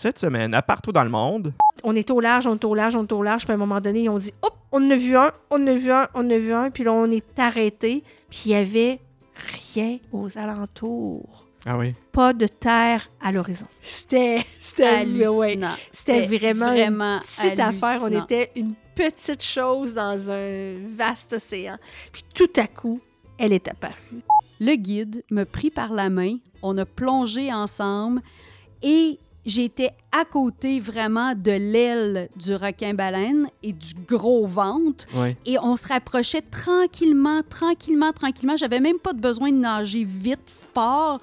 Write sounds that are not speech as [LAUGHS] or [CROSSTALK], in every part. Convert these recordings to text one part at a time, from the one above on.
Cette semaine, à partout dans le monde, On est au large, on est au large, on est au large. Puis à un moment donné, ils ont dit Hop, on en a vu un, on en a vu un, on en a vu un. Puis là, on est arrêté. Puis il y avait rien aux alentours. ah oui, Pas de terre à l'horizon. C'était. C'était ouais, hallucinant. c'était vraiment, vraiment une petite affaire. On hallucinant. était une petite chose dans un vaste océan. Puis tout à coup, elle est apparue. Le guide me prit par la main, on a plongé ensemble et j'étais à côté vraiment de l'aile du requin-baleine et du gros ventre. oui. Et on se rapprochait tranquillement, tranquillement, tranquillement. J'avais même pas de besoin de nager vite, fort.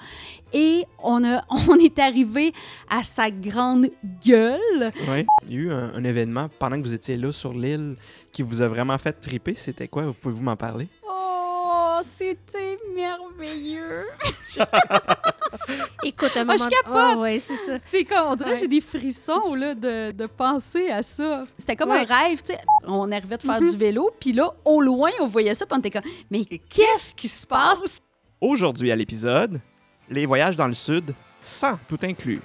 Et on, a, [LAUGHS] on est arrivé à sa grande gueule. Oui. Il y a eu un, un événement pendant que vous étiez là sur l'île qui vous a vraiment fait triper. C'était quoi? Pouvez-vous m'en parler? Oh, c'était merveilleux. [LAUGHS] Écoute, un Ah, moment. je capote! Ah, ouais, c'est ça. C'est comme, on dirait Ouais. j'ai des frissons là, de, de penser à ça. C'était comme Ouais. un rêve, tu sais. On arrivait de faire Mhm. du vélo, puis là, au loin, on voyait ça, puis on était comme, mais qu'est-ce qui se passe? Aujourd'hui à l'épisode, les voyages dans le sud sans tout inclus.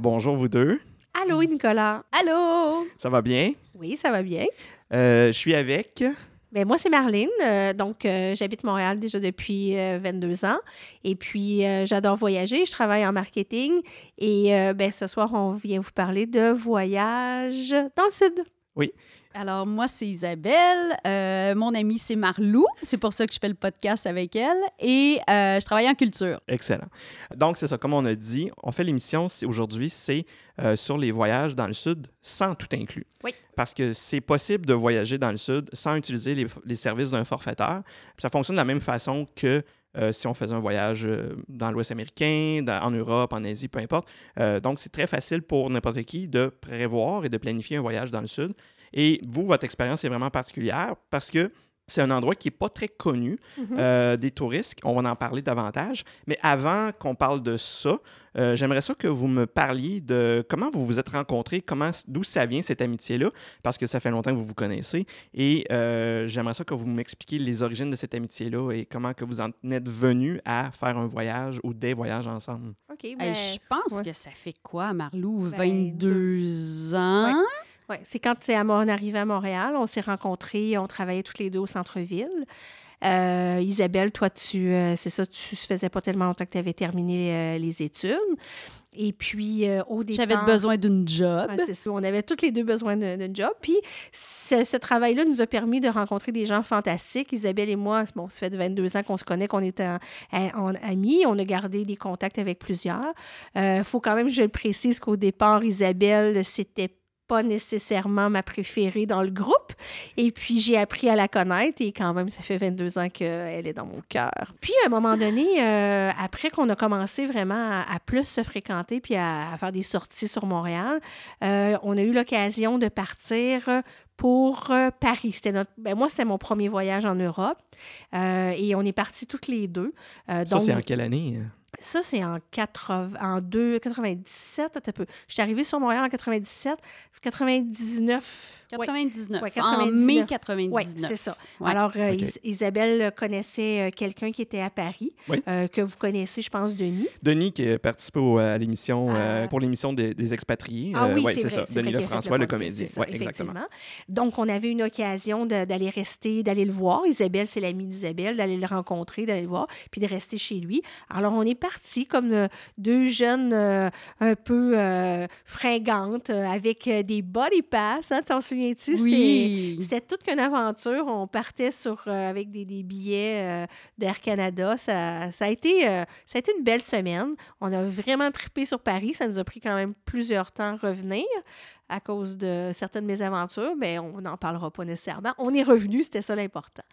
Bonjour vous deux, Allô, Nicolas. Allô? ça va bien? Oui, ça va bien. Euh, je suis avec... Ben, moi, c'est Marlene. euh, donc, euh, j'habite Montréal déjà depuis euh, 22 ans. Et puis, euh, j'adore voyager. Je travaille en marketing. Et euh, ben, ce soir, on vient vous parler de voyage dans le sud. Alors, moi, c'est Isabelle. Euh, mon amie, c'est Marlou. C'est pour ça que je fais le podcast avec elle. Et euh, je travaille en culture. Excellent. Donc, c'est ça, comme on a dit, on fait l'émission aujourd'hui, c'est euh, sur les voyages dans le Sud sans tout inclus. Oui. Parce que c'est possible de voyager dans le Sud sans utiliser les, les services d'un forfaiteur. Puis ça fonctionne de la même façon que euh, si on faisait un voyage euh, dans l'Ouest américain, dans- en Europe, en Asie, peu importe. Euh, donc, c'est très facile pour n'importe qui de prévoir et de planifier un voyage dans le Sud. Et vous, votre expérience est vraiment particulière parce que c'est un endroit qui n'est pas très connu Mhm. euh, des touristes. On va en parler davantage. Mais avant qu'on parle de ça, euh, j'aimerais ça que vous me parliez de comment vous vous êtes rencontrés, comment, d'où ça vient cette amitié-là, parce que ça fait longtemps que vous vous connaissez. Et euh, j'aimerais ça que vous m'expliquiez les origines de cette amitié-là et comment que vous en êtes venus à faire un voyage ou des voyages ensemble. OK. Hey, Ben, je pense ouais. que ça fait quoi, Marlou? Ben, 22 ans? ouais, c'est quand à mon arrivée à Montréal. On s'est rencontrés. On travaillait toutes les deux au centre-ville. Euh, Isabelle, toi, tu, euh, c'est ça, tu faisais pas tellement longtemps que tu avais terminé euh, les études. Et puis, au départ... J'avais besoin d'une job. Ouais, c'est ça. On avait toutes les deux besoin d'un d'un job. Puis ce, ce travail-là nous a permis de rencontrer des gens fantastiques. Isabelle et moi, bon, ça fait 22 ans qu'on se connaît, qu'on est en- en- amis. On a gardé des contacts avec plusieurs. Il faut quand même je le précise qu'au départ, Isabelle, c'était pas nécessairement ma préférée dans le groupe. Et puis, j'ai appris à la connaître et quand même, ça fait 22 ans qu'elle est dans mon cœur. Puis, à un moment donné, [GASPS] euh, après qu'on a commencé vraiment à, à plus se fréquenter puis à, à faire des sorties sur Montréal, euh, on a eu l'occasion de partir pour euh, Paris. C'était notre, ben, moi, c'était mon premier voyage en Europe euh, et on est partis toutes les deux. Euh, Ça, donc, c'est en quelle année? Ça, c'est en, 80, en deux- 97. Attends un peu. Je suis arrivée sur Montréal en 97. 99. ouais. 99. Ouais, En 99. mai Oui, 99. c'est ça. Ouais. Alors, euh, Isabelle connaissait euh, quelqu'un qui était à Paris, Oui. euh, que vous connaissez, je pense, Denis. Denis qui a participé au- à l'émission, euh, Ah. pour l'émission des, des expatriés. Ah Euh, oui, ouais, c'est ça. Denis Lefrançois, le podcast, comédien. Ouais, exactement. Donc, on avait une occasion d'aller rester, d'aller le voir. Isabelle, c'est l'amie d'Isabelle, d'aller le rencontrer, d'aller le voir, puis de rester chez lui. Alors, on est partis comme euh, deux jeunes euh, un peu euh, fringantes, avec des body pass. Hein, T'en souviens-tu? C'était- Oui. C'était toute qu'une aventure. On partait sur, avec des, des billets d'Air Canada. Ça, ça, a été, ça a été une belle semaine. On a vraiment trippé sur Paris. Ça nous a pris quand même plusieurs temps à revenir à cause de certaines mésaventures, mais on n'en parlera pas nécessairement. On est revenu, c'était ça l'important.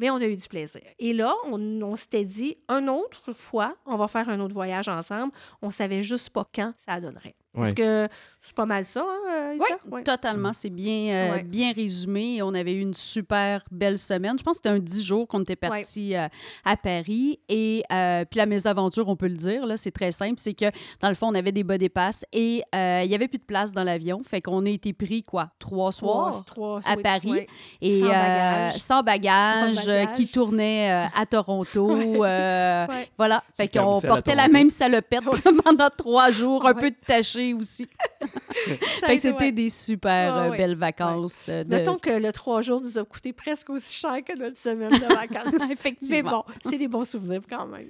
Mais on a eu du plaisir. Et là, on, s'était dit, une autre fois, on va faire un autre voyage ensemble. On savait juste pas quand ça donnerait. Parce que c'est pas mal ça, hein, Issa? Ouais. Totalement, c'est bien, euh, Ouais. bien résumé. On avait eu une super belle semaine. Je pense que c'était un 10 jours qu'on était partis euh, à Paris. Et euh, puis la mésaventure, on peut le dire, là, c'est très simple. C'est que dans le fond, on avait des bas des passes et euh, il n'y avait plus de place dans l'avion. Fait qu'on a été pris, quoi, trois soirs Trois- à oui, Paris. et Sans euh, bagages. sans bagages, Sans euh, bagages. qui tournaient euh, à Toronto. euh, Ouais. Voilà. Fait qu'on portait la même salopette [LAUGHS] pendant trois jours, un Ouais. peu taché aussi. [LAUGHS] Fait que c'était ouais. des super Ah euh, ouais. belles vacances. euh, de- Notons que le trois jours nous a coûté presque aussi cher que notre semaine de [LAUGHS] vacances. Mais Effectivement. bon, c'est des bons souvenirs quand même.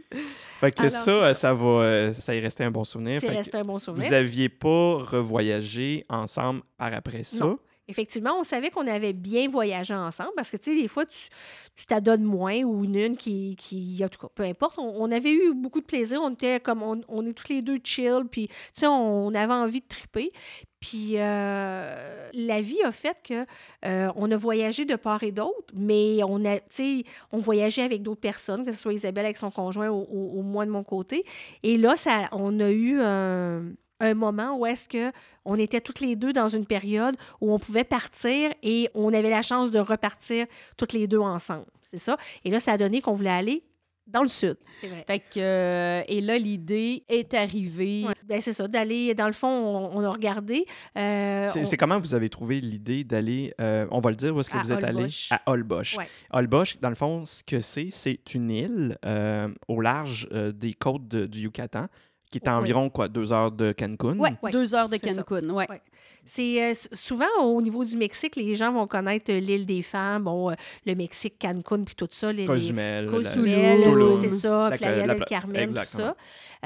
Fait que Alors, ça, euh, ça va, euh, ça y restait un bon souvenir. C'est resté un bon souvenir. vous aviez pas revoyagé ensemble par après ça. Non. Effectivement, on savait qu'on avait bien voyagé ensemble parce que, tu sais, des fois, tu t'adonnes moins ou une, une qui, qui, en tout cas, peu importe. On, avait eu beaucoup de plaisir. On était comme, on, est toutes les deux chill, puis, tu sais, on avait envie de triper. Puis euh, la vie a fait que euh, on a voyagé de part et d'autre, mais on a, on voyageait avec d'autres personnes, que ce soit Isabelle avec son conjoint ou, moi de mon côté. Et là, on a eu un, un moment où est-ce que on était toutes les deux dans une période où on pouvait partir et on avait la chance de repartir toutes les deux ensemble. C'est ça? Et là, ça a donné qu'on voulait aller dans le sud. C'est vrai. Fait que, euh, et là, l'idée est arrivée. Ouais. Ben, c'est ça, d'aller, dans le fond, on, on a regardé. euh, C'est on- comment vous avez trouvé l'idée d'aller, euh, on va le dire, où est-ce que À vous êtes allé? À Holbox. Ouais. Holbox, dans le fond, ce que c'est, c'est une île euh, au large euh, des côtes de- du Yucatan, qui est à Oui. environ, quoi, deux heures de Cancun. Ouais, Ouais, deux heures de. Cancun. Ouais. Ouais. C'est euh, souvent au niveau du Mexique, les gens vont connaître euh, l'île des femmes, bon, euh, le Mexique, Cancun, puis tout ça. Les, les- Cozumel. Cozumel, Tulum. euh, c'est ça, La- Playa la- del Carmen, tout ça.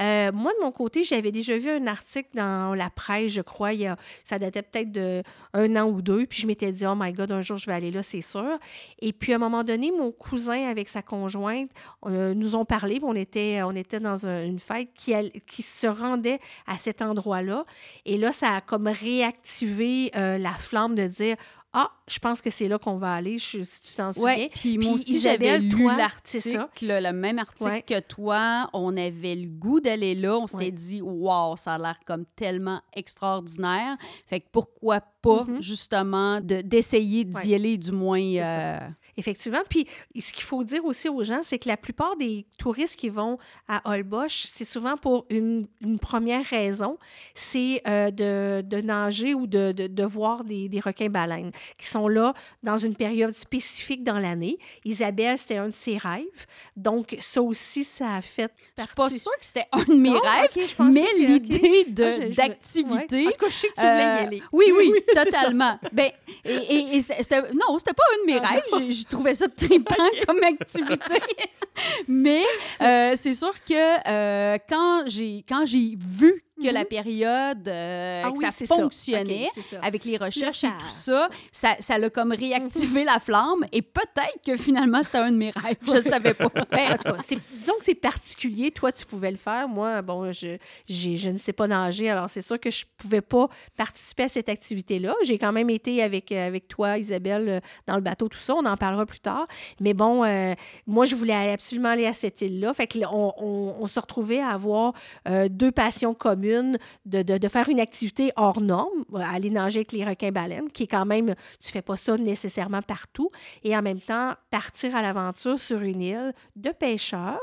Euh, moi, de mon côté, j'avais déjà vu un article dans la presse, je crois, il y a, ça datait peut-être de un an ou deux, puis je m'étais dit, oh my God, un jour, je vais aller là, c'est sûr. Et puis, à un moment donné, mon cousin avec sa conjointe euh, nous ont parlé, puis on était, on était dans un- une fête qui, qui se rendait à cet endroit-là. Et là, ça a comme réactivé euh, la flamme de dire, ah, je pense que c'est là qu'on va aller, je, si tu t'en souviens. Ouais, puis moi aussi, j'avais lu l'article, le même article Ouais. que toi. On avait le goût d'aller là. On s'était Ouais. dit, wow, ça a l'air comme tellement extraordinaire. Fait que pourquoi pas, Mhm. justement, de- d'essayer d'y aller, du moins. Effectivement. Puis, ce qu'il faut dire aussi aux gens, c'est que la plupart des touristes qui vont à Holbox, c'est souvent pour une, une première raison, c'est euh, de, de nager ou de, de, de voir des, des requins-baleines qui sont là dans une période spécifique dans l'année. Isabelle, c'était un de ses rêves. Donc, ça aussi, ça a fait Je suis pas partie... sûre que c'était un de mes Non? rêves, je mais que- l'idée de- Ah, je- je d'activité. Ouais. En tout cas, je sais que tu voulais y Euh, aller. Oui, oui, [LAUGHS] totalement. ben, et, et- et c'était, non, c'était pas un de mes Ah, rêves. Je trouvais ça trippant comme activité. [LAUGHS] Mais euh, c'est sûr que euh, quand j'ai quand j'ai vu que la Mhm. période, euh, Ah que oui, ça fonctionnait, ça. avec les recherches et tout ça, ça, ça l'a comme réactivé la flamme. Et peut-être que finalement, c'était un de mes rêves. Je ne savais pas. [LAUGHS] Ben, en tout cas, disons que c'est particulier. Toi, tu pouvais le faire. Moi, bon, je, je ne sais pas nager, alors c'est sûr que je ne pouvais pas participer à cette activité-là. J'ai quand même été avec, avec toi, Isabelle, dans le bateau, tout ça. On en parlera plus tard. Mais bon, euh, moi, je voulais absolument aller à cette île-là. Fait que là, on, on- on se retrouvait à avoir euh, deux passions communes de, de- de faire une activité hors norme, aller nager avec les requins-baleines, qui est quand même, tu fais pas ça nécessairement partout, et en même temps partir à l'aventure sur une île de pêcheurs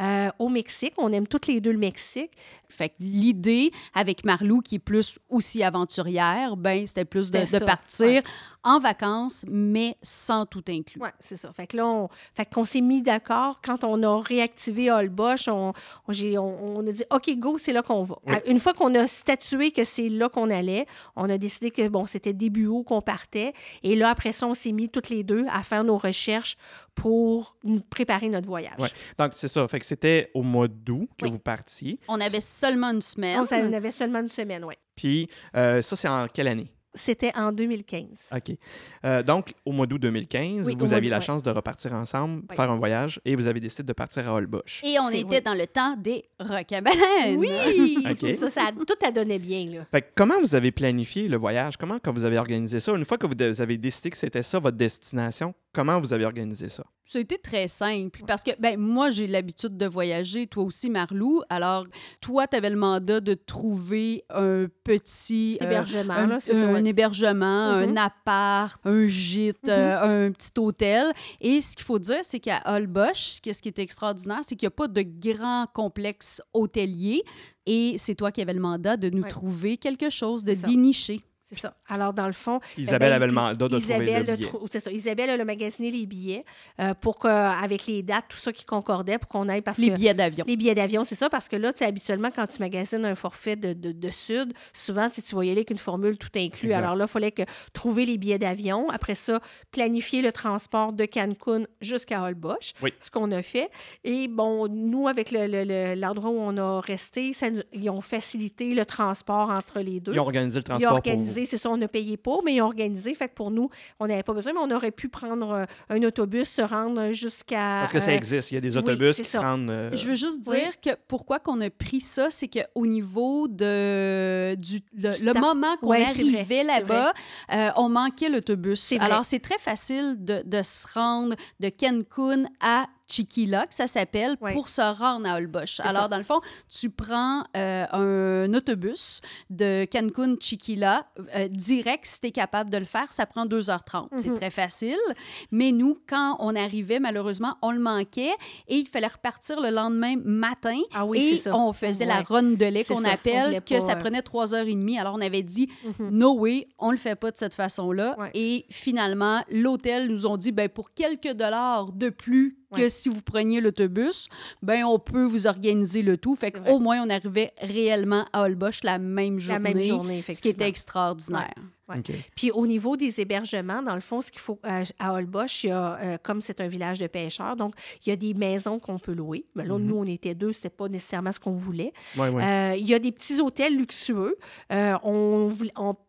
euh, au Mexique. On aime toutes les deux le Mexique. Fait que l'idée, avec Marlou, qui est plus aussi aventurière, ben c'était plus de, partir ouais. En vacances, mais sans tout inclus. Oui, c'est ça. Fait que là, on, fait qu'on s'est mis d'accord. Quand on a réactivé Holbox, on, on, j'ai- on- on a dit OK, go, c'est là qu'on va. Oui. Une fois qu'on a statué que c'est là qu'on allait, on a décidé que bon, c'était début août qu'on partait. Et là, après ça, on s'est mis toutes les deux à faire nos recherches pour nous préparer notre voyage. Ouais. Donc, c'est ça. Fait que c'était au mois d'août que Oui. vous partiez. On avait seulement une semaine. On avait seulement une semaine, oui. Puis, euh, ça, c'est en quelle année? C'était en 2015. OK. Euh, donc, au mois d'août 2015, Oui, au vous aviez la ouais. chance de repartir ensemble, Oui. faire un voyage, et vous avez décidé de partir à Holbox. Et on était oui. dans le temps des requins-baleines. Oui! [LAUGHS] Ça, ça, tout a donné bien, là. Fait que comment vous avez planifié le voyage? Comment quand vous avez organisé ça? Une fois que vous avez décidé que c'était ça votre destination, Comment vous avez organisé ça? Ça a été très simple parce que ben moi j'ai l'habitude de voyager, toi aussi Marlou. Alors toi tu avais le mandat de trouver un petit euh, hébergement, un, là, ça, un hébergement, un Mhm. appart, un gîte, Mhm. euh, un petit hôtel. Et ce qu'il faut dire c'est qu'à Holbox, qu'est-ce qui est extraordinaire, c'est qu'il n'y a pas de grand complexe hôtelier et c'est toi qui avais le mandat de nous Ouais. trouver quelque chose de déniché. C'est ça. Alors, dans le fond. Isabelle ben, avait le I- mandat de trouver Isabelle le billet. C'est ça. Isabelle elle a magasiné les billets euh, pour que, avec les dates, tout ça qui concordait, pour qu'on aille parce Les que. billets d'avion. Les billets d'avion, c'est ça, parce que là, tu sais, habituellement, quand tu magasines un forfait de, de, de Sud, souvent, tu vas y aller avec une formule tout inclus. Exact. Alors là, il fallait que trouver les billets d'avion. Après ça, planifier le transport de Cancun jusqu'à Holbox, Oui. ce qu'on a fait. Et bon, nous, avec le- le- le- l'endroit où on a resté, ça nous- ils ont facilité le transport entre les deux. Ils ont organisé le Ils ont transport pour vous. Organisé, c'est ça, on a payé pour, mais ils ont organisé. Fait que pour nous, on n'avait pas besoin, mais on aurait pu prendre euh, un autobus, se rendre jusqu'à. Parce que ça euh, existe. Il y a des autobus qui se rendent... euh, Je veux juste Oui. dire que pourquoi qu'on a pris ça, c'est qu'au niveau de, du, le, Du le temps. moment qu'on Ouais, arrivait là-bas, euh, on manquait l'autobus. Alors, c'est très facile de, de se rendre de Cancun à Chiquila, que ça s'appelle, Ouais. pour se rendre à Holbox. Alors, ça. dans le fond, tu prends euh, un autobus de Cancun, Chiquila, euh, direct, si tu es capable de le faire, ça prend 2h30. C'est Mhm. très facile. Mais nous, quand on arrivait, malheureusement, on le manquait et il fallait repartir le lendemain matin. Ah oui, et c'est ça. on faisait la run de lait qu'on appelle, que ça euh, prenait trois heures et demie. Alors, on avait dit, Mhm. no way, on le fait pas de cette façon-là. Ouais. Et finalement, l'hôtel nous ont dit, ben, pour quelques dollars de plus que Ouais. si vous preniez l'autobus, ben, on peut vous organiser le tout. Fait qu'au moins, on arrivait réellement à Holbox la même journée. La même journée, Ce qui effectivement. était extraordinaire. Ouais. Puis au niveau des hébergements, dans le fond, ce qu'il faut euh, à Holbox, il y a, euh, comme c'est un village de pêcheurs, donc il y a des maisons qu'on peut louer. Mais là, Mhm. nous, on était deux, c'était pas nécessairement ce qu'on voulait. Ouais, ouais. Euh, il y a des petits hôtels luxueux. Euh, on-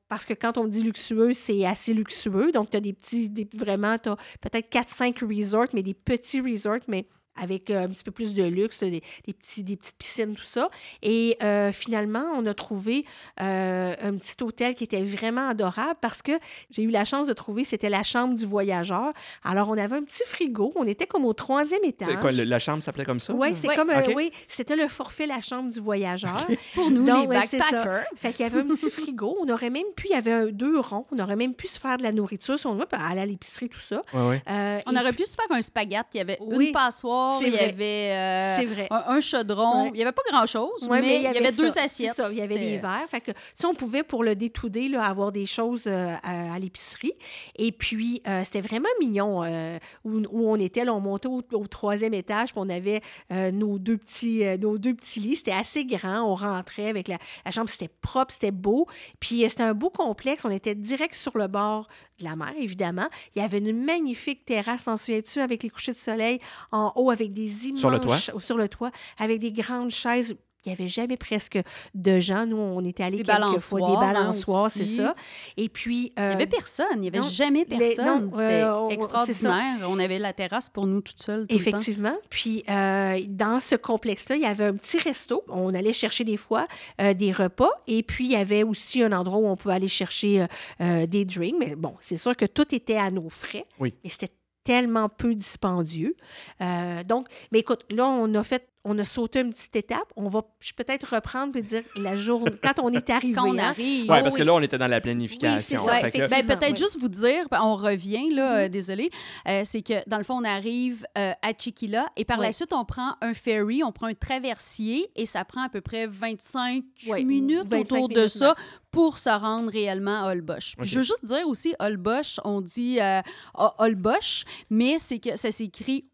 parce que quand on dit luxueux, c'est assez luxueux. Donc, tu as des petits, des, vraiment, tu as peut-être 4-5 resorts, mais des petits resorts, mais avec euh, un petit peu plus de luxe, des, des petits, des petites piscines, tout ça. Et euh, finalement, on a trouvé euh, un petit hôtel qui était vraiment adorable parce que j'ai eu la chance de trouver, c'était la chambre du voyageur. Alors, on avait un petit frigo. On était comme au troisième étage. C'est quoi, le- la chambre s'appelait comme ça? Oui, c'est comme, euh, OK. oui, c'était le forfait La chambre du voyageur. [LAUGHS] Pour nous, Donc, les ouais, c'est ça. backpackers. Fait qu'il y avait un petit frigo. On aurait même pu, il y avait un- deux ronds. On aurait même pu se faire de la nourriture si on veut, puis aller à l'épicerie, tout ça. Ouais, ouais. Euh, On aurait puis- pu se faire un spaghette. Il y avait Oui, une passoire, c'est il y vrai. avait euh, un, un chaudron. Ouais. Il n'y avait pas grand-chose, Ouais, mais, il y avait, deux ça, assiettes. ça, il y avait des verres. Fait que, on pouvait, pour le détouder, avoir des choses euh, à, à l'épicerie. Et puis, euh, c'était vraiment mignon euh, où, où on était. Là, on montait au, au troisième étage, puis on avait euh, nos, deux petits, euh, nos deux petits lits. C'était assez grand. On rentrait avec la, la chambre. C'était propre, c'était beau. Puis, euh, c'était un beau complexe. On était direct sur le bord de la mer, évidemment. Il y avait une magnifique terrasse, en souviens-tu, avec les couchers de soleil en haut, avec des immenses... Sur le toit? Sur le toit, avec des grandes chaises. Il n'y avait jamais presque de gens. Nous, on était allés Des quelques fois. Des balançoires, hein, balançoires, c'est ça. Et puis... Il n'y euh, avait personne. Il n'y avait non, jamais personne. C'était euh, extraordinaire. On avait la terrasse pour nous toutes seules tout le temps. Effectivement. Puis, euh, dans ce complexe-là, il y avait un petit resto. On allait chercher des fois euh, des repas. Et puis, il y avait aussi un endroit où on pouvait aller chercher euh, euh, des drinks. Mais bon, c'est sûr que tout était à nos frais. Oui. Mais c'était tellement peu dispendieux. Euh, donc, mais écoute, là, on a fait, on a sauté une petite étape. On va peut-être reprendre et dire la journée, [LAUGHS] quand on est arrivé. Quand on hein, arrive. Ouais, Oh parce que oui. là, on était dans la planification. Oui, que- Effectivement. Ben, peut-être oui. juste vous dire, ben, on revient, là, Mhm. euh, désolé, euh, c'est que dans le fond, on arrive euh, à Chiquila et par la Ouais. suite, on prend un ferry, on prend un traversier et ça prend à peu près 25 Ouais, minutes 25 autour de ça pour se rendre réellement à Ok. Je veux juste dire aussi, Holbox, on dit euh, Holbox, mais c'est que ça s'écrit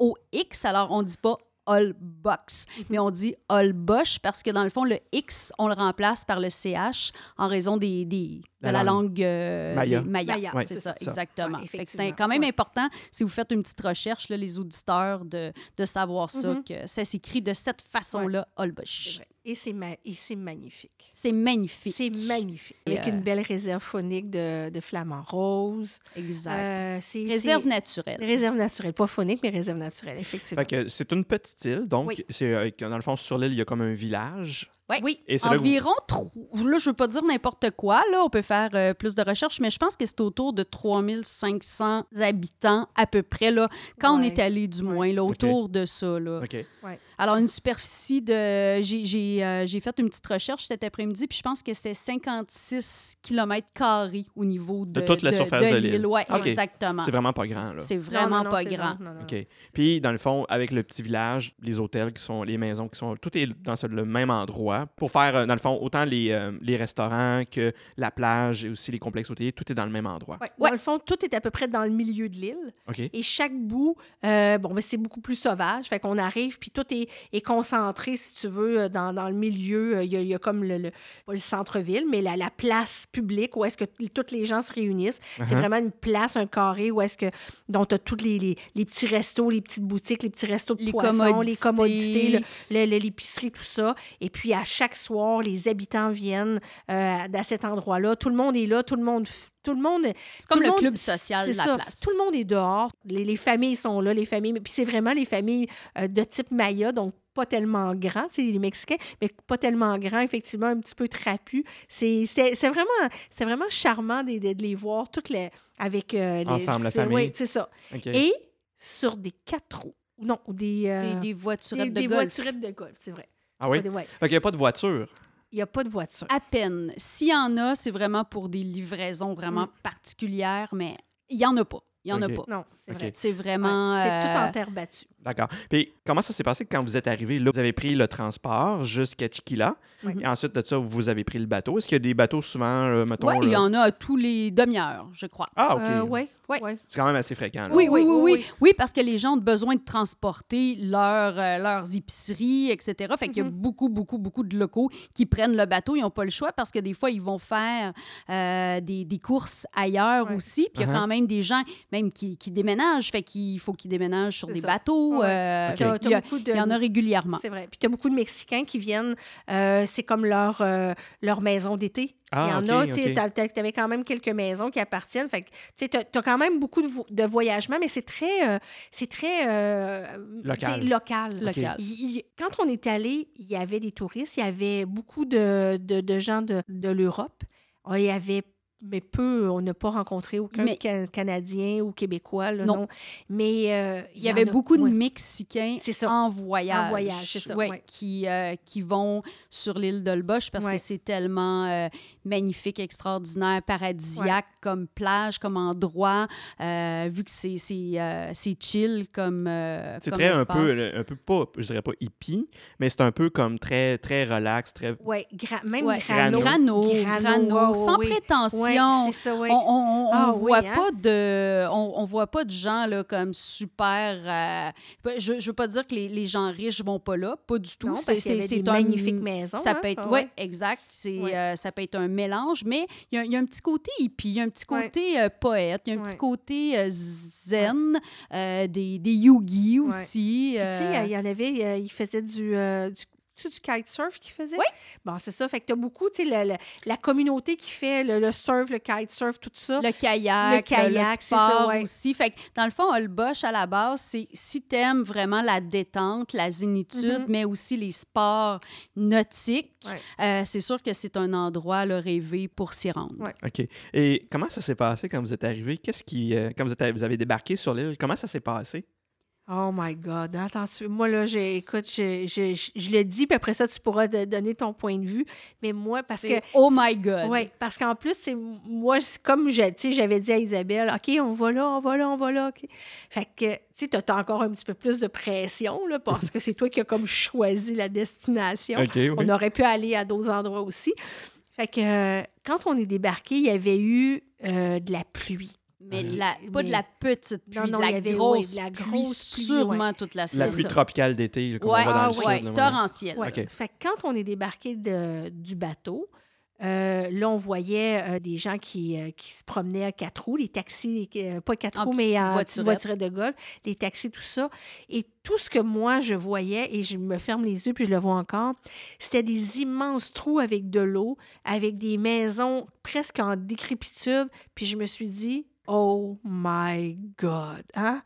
H-O-L-B-O-X, alors on dit pas Holbox, Mhm. mais on dit Holbox parce que dans le fond, le X, on le remplace par le CH en raison des, des- de La la langue. euh, Maya. Maya. Maya, Ouais, c'est ça, ça. exactement. Ouais, c'est quand même ouais. important, si vous faites une petite recherche, là, les auditeurs, de, de savoir ça, Mhm. que ça s'écrit de cette façon-là, vrai. Et c'est ma- et c'est magnifique. C'est magnifique. C'est magnifique. Avec euh, une belle réserve phonique de, de flamants roses. Exact. Euh, c'est- Réserve naturelle. Réserve naturelle. Pas phonique, mais réserve naturelle, effectivement. C'est une petite île, donc Oui. c'est euh, dans le fond sur l'île il y a comme un village Ouais. Oui. Et c'est là que vous- Environ, tro- là, je veux pas dire n'importe quoi, là, on peut faire euh, plus de recherches, mais je pense que c'est autour de 3500 habitants à peu près, là, quand on est allé du moins, là, autour de ça. Là. OK. Alors, une superficie de... J'ai j'ai, euh, j'ai fait une petite recherche cet après-midi, puis je pense que c'était 56 km au niveau de, De toute la surface de l'île. Oui, exactement. C'est vraiment pas grand, là. C'est vraiment non, non, pas c'est- grand. non, non, non. OK. Puis, dans le fond, avec le petit village, les hôtels qui sont, les maisons qui sont, tout est dans ce- le même endroit pour faire, euh, dans le fond, autant les, euh, les restaurants que la plage et aussi les complexes hôteliers, tout est dans le même endroit. Ouais. Ouais. Dans le fond, tout est à peu près dans le milieu de l'île. Et chaque bout, euh, bon, mais c'est beaucoup plus sauvage. Fait qu'on arrive, puis tout est, est concentré, si tu veux, euh, dans, dans le milieu. Euh, Il y, a, il y a comme le, le- pas le centre-ville, mais la, la place publique où est-ce que t- tous les gens se réunissent. C'est Uh-huh. vraiment une place, un carré où est-ce que. dont tu as tous les, les, les petits restos, les petites boutiques, les petits restos de Les poissons, les commodités. commodités, le- le- le- l'épicerie, tout ça. Et puis, à chaque soir, les habitants viennent euh, à cet endroit-là. Tout le monde est là, tout le monde. Tout le monde. C'est comme le monde- club social c'est de la ça. place. Tout le monde est dehors. Les, les familles sont là, les familles. Puis c'est vraiment les familles euh, de type Maya, donc pas tellement grand, tu sais, les Mexicains, mais pas tellement grand, effectivement, un petit peu trapu. C'est c'est- c'est vraiment, c'est vraiment charmant de, de- de les voir toutes les, avec euh, les, Ensemble, la famille. Oui, c'est ça. Et sur des quatre roues. Non, des, euh, Des, des voiturettes des- de des golf. voiturettes de golf, c'est vrai. ah oui? Des- ouais. Fait qu'il n'y a pas de voiture. Il n'y a pas de voiture. À peine. S'il y en a, c'est vraiment pour des livraisons vraiment Mm. particulières, mais il n'y en a pas. Il n'y en a pas. Non, c'est vrai. C'est vraiment... Ouais, C'est tout euh, en terre battue. D'accord. Puis, comment ça s'est passé quand vous êtes arrivé? Là, vous avez pris le transport jusqu'à Chiquila. Ouais. Et ensuite de ça, vous avez pris le bateau. Est-ce qu'il y a des bateaux souvent, euh, mettons... Oui, il y en a à tous les demi-heures, je crois. Ah, OK. Euh, ouais, Ouais. C'est quand même assez fréquent. Oui, oui, oui, oui, oui, oui. oui. parce que les gens ont besoin de transporter leur, euh, leurs épiceries, etc. Fait qu'il y a Mhm. beaucoup, beaucoup, beaucoup de locaux qui prennent le bateau. Ils n'ont pas le choix parce que des fois, ils vont faire euh, des, des courses ailleurs Ouais. aussi. Puis il y a Uh-huh. quand même des gens même qui, qui déménagent. Fait qu'il faut qu'ils déménagent sur des ça. bateaux. Ouais. euh, il, y en a régulièrement. C'est vrai. Puis tu as beaucoup de Mexicains qui viennent, euh, c'est comme leur, euh, leur maison d'été. Ah, Il y en ok, a, tu avais quand même quelques maisons qui appartiennent. Fait que, tu as quand même beaucoup de, vo- de voyagements, mais c'est très, euh, c'est très euh, Local. local. Local. Il- il- quand on est allé, il y avait des touristes, il y avait beaucoup de, de, de gens de, de l'Europe. Ah, Il y avait, mais peu, on n'a pas rencontré aucun Mais- Canadien ou Québécois, là, Non. non. Mais euh, Il y avait en a- beaucoup de ouais. Mexicains en voyage, En voyage, c'est ça, ouais, ouais. qui, euh, qui vont sur l'île de l'Olbosch parce Ouais. que c'est tellement euh, magnifique, extraordinaire, paradisiaque comme plage, comme endroit, euh, vu que c'est c'est euh, c'est chill comme euh, C'est comme très un peu, un peu pas, je dirais pas hippie, mais c'est un peu comme très, très relax, très... Oui, même Ouais. grano. Grano, Grano, grano, ouais, sans prétention. Ouais, c'est ça, oui. On, on, on Ah voit oui, hein? pas de on, on voit pas de gens là comme super euh, je, je veux pas dire que les, les gens riches vont pas là pas du tout Non, C'est- parce qu'il y c'est avait des c'est un- magnifiques maisons. ça hein? peut être Ah ouais, exact c'est Ouais. euh, ça peut être un mélange mais il y, a- il y a un petit côté hippie il y a un petit côté euh, poète il y a un petit côté euh, zen euh, des, des yogis aussi Puis, tu sais, il y en avait, il faisait du, du tu du kitesurf qu'il faisait? Oui. Bon, c'est ça. Fait que tu as beaucoup, tu sais, la, la- la communauté qui fait le, le surf, le kitesurf, tout ça. le kayak, Le kayak, c'est sport ça, ouais. aussi. Fait que, dans le fond, Holbox, à la base, c'est si t'aimes vraiment la détente, la zénitude, Mhm. mais aussi les sports nautiques, Ouais. euh, c'est sûr que c'est un endroit là, rêvé pour s'y rendre. Ouais. OK. Et comment ça s'est passé quand vous êtes arrivé? Qu'est-ce qui... euh, quand vous, êtes, vous avez débarqué sur l'île, comment ça s'est passé? Oh my God. Attention. Moi, là, écoute, je, je, je, je le dis, puis après ça, tu pourras te donner ton point de vue. Mais moi, parce que. Oh my God! Oui, parce qu'en plus, c'est moi, comme je- tu sais, j'avais dit à Isabelle, OK, on va là, on va là, on va là. OK. Fait que, tu sais, tu as encore un petit peu plus de pression, là, parce que c'est toi qui as comme choisi la destination. Oui. On aurait pu aller à d'autres endroits aussi. Fait que, euh, quand on est débarqué, il y avait eu euh, de la pluie. Mais de la, pas de la petite pluie, Non, non, de la il y avait, grosse, oui, de la pluie, grosse pluie, sûrement toute la La saison. pluie ça. tropicale d'été, comme Ouais, on va dans ah le ouais, sud. là, ouais. torrentielle. Ouais. OK. Fait que quand on est débarqué de- du bateau, euh, là, on voyait euh, des gens qui, euh, qui se promenaient à quatre roues, les taxis, euh, pas quatre En roues, mais en voiturette de golf, les taxis, tout ça. Et tout ce que moi, je voyais, et je me ferme les yeux, puis je le vois encore, c'était des immenses trous avec de l'eau, avec des maisons presque en décrépitude. Puis je me suis dit, oh my God! Hein?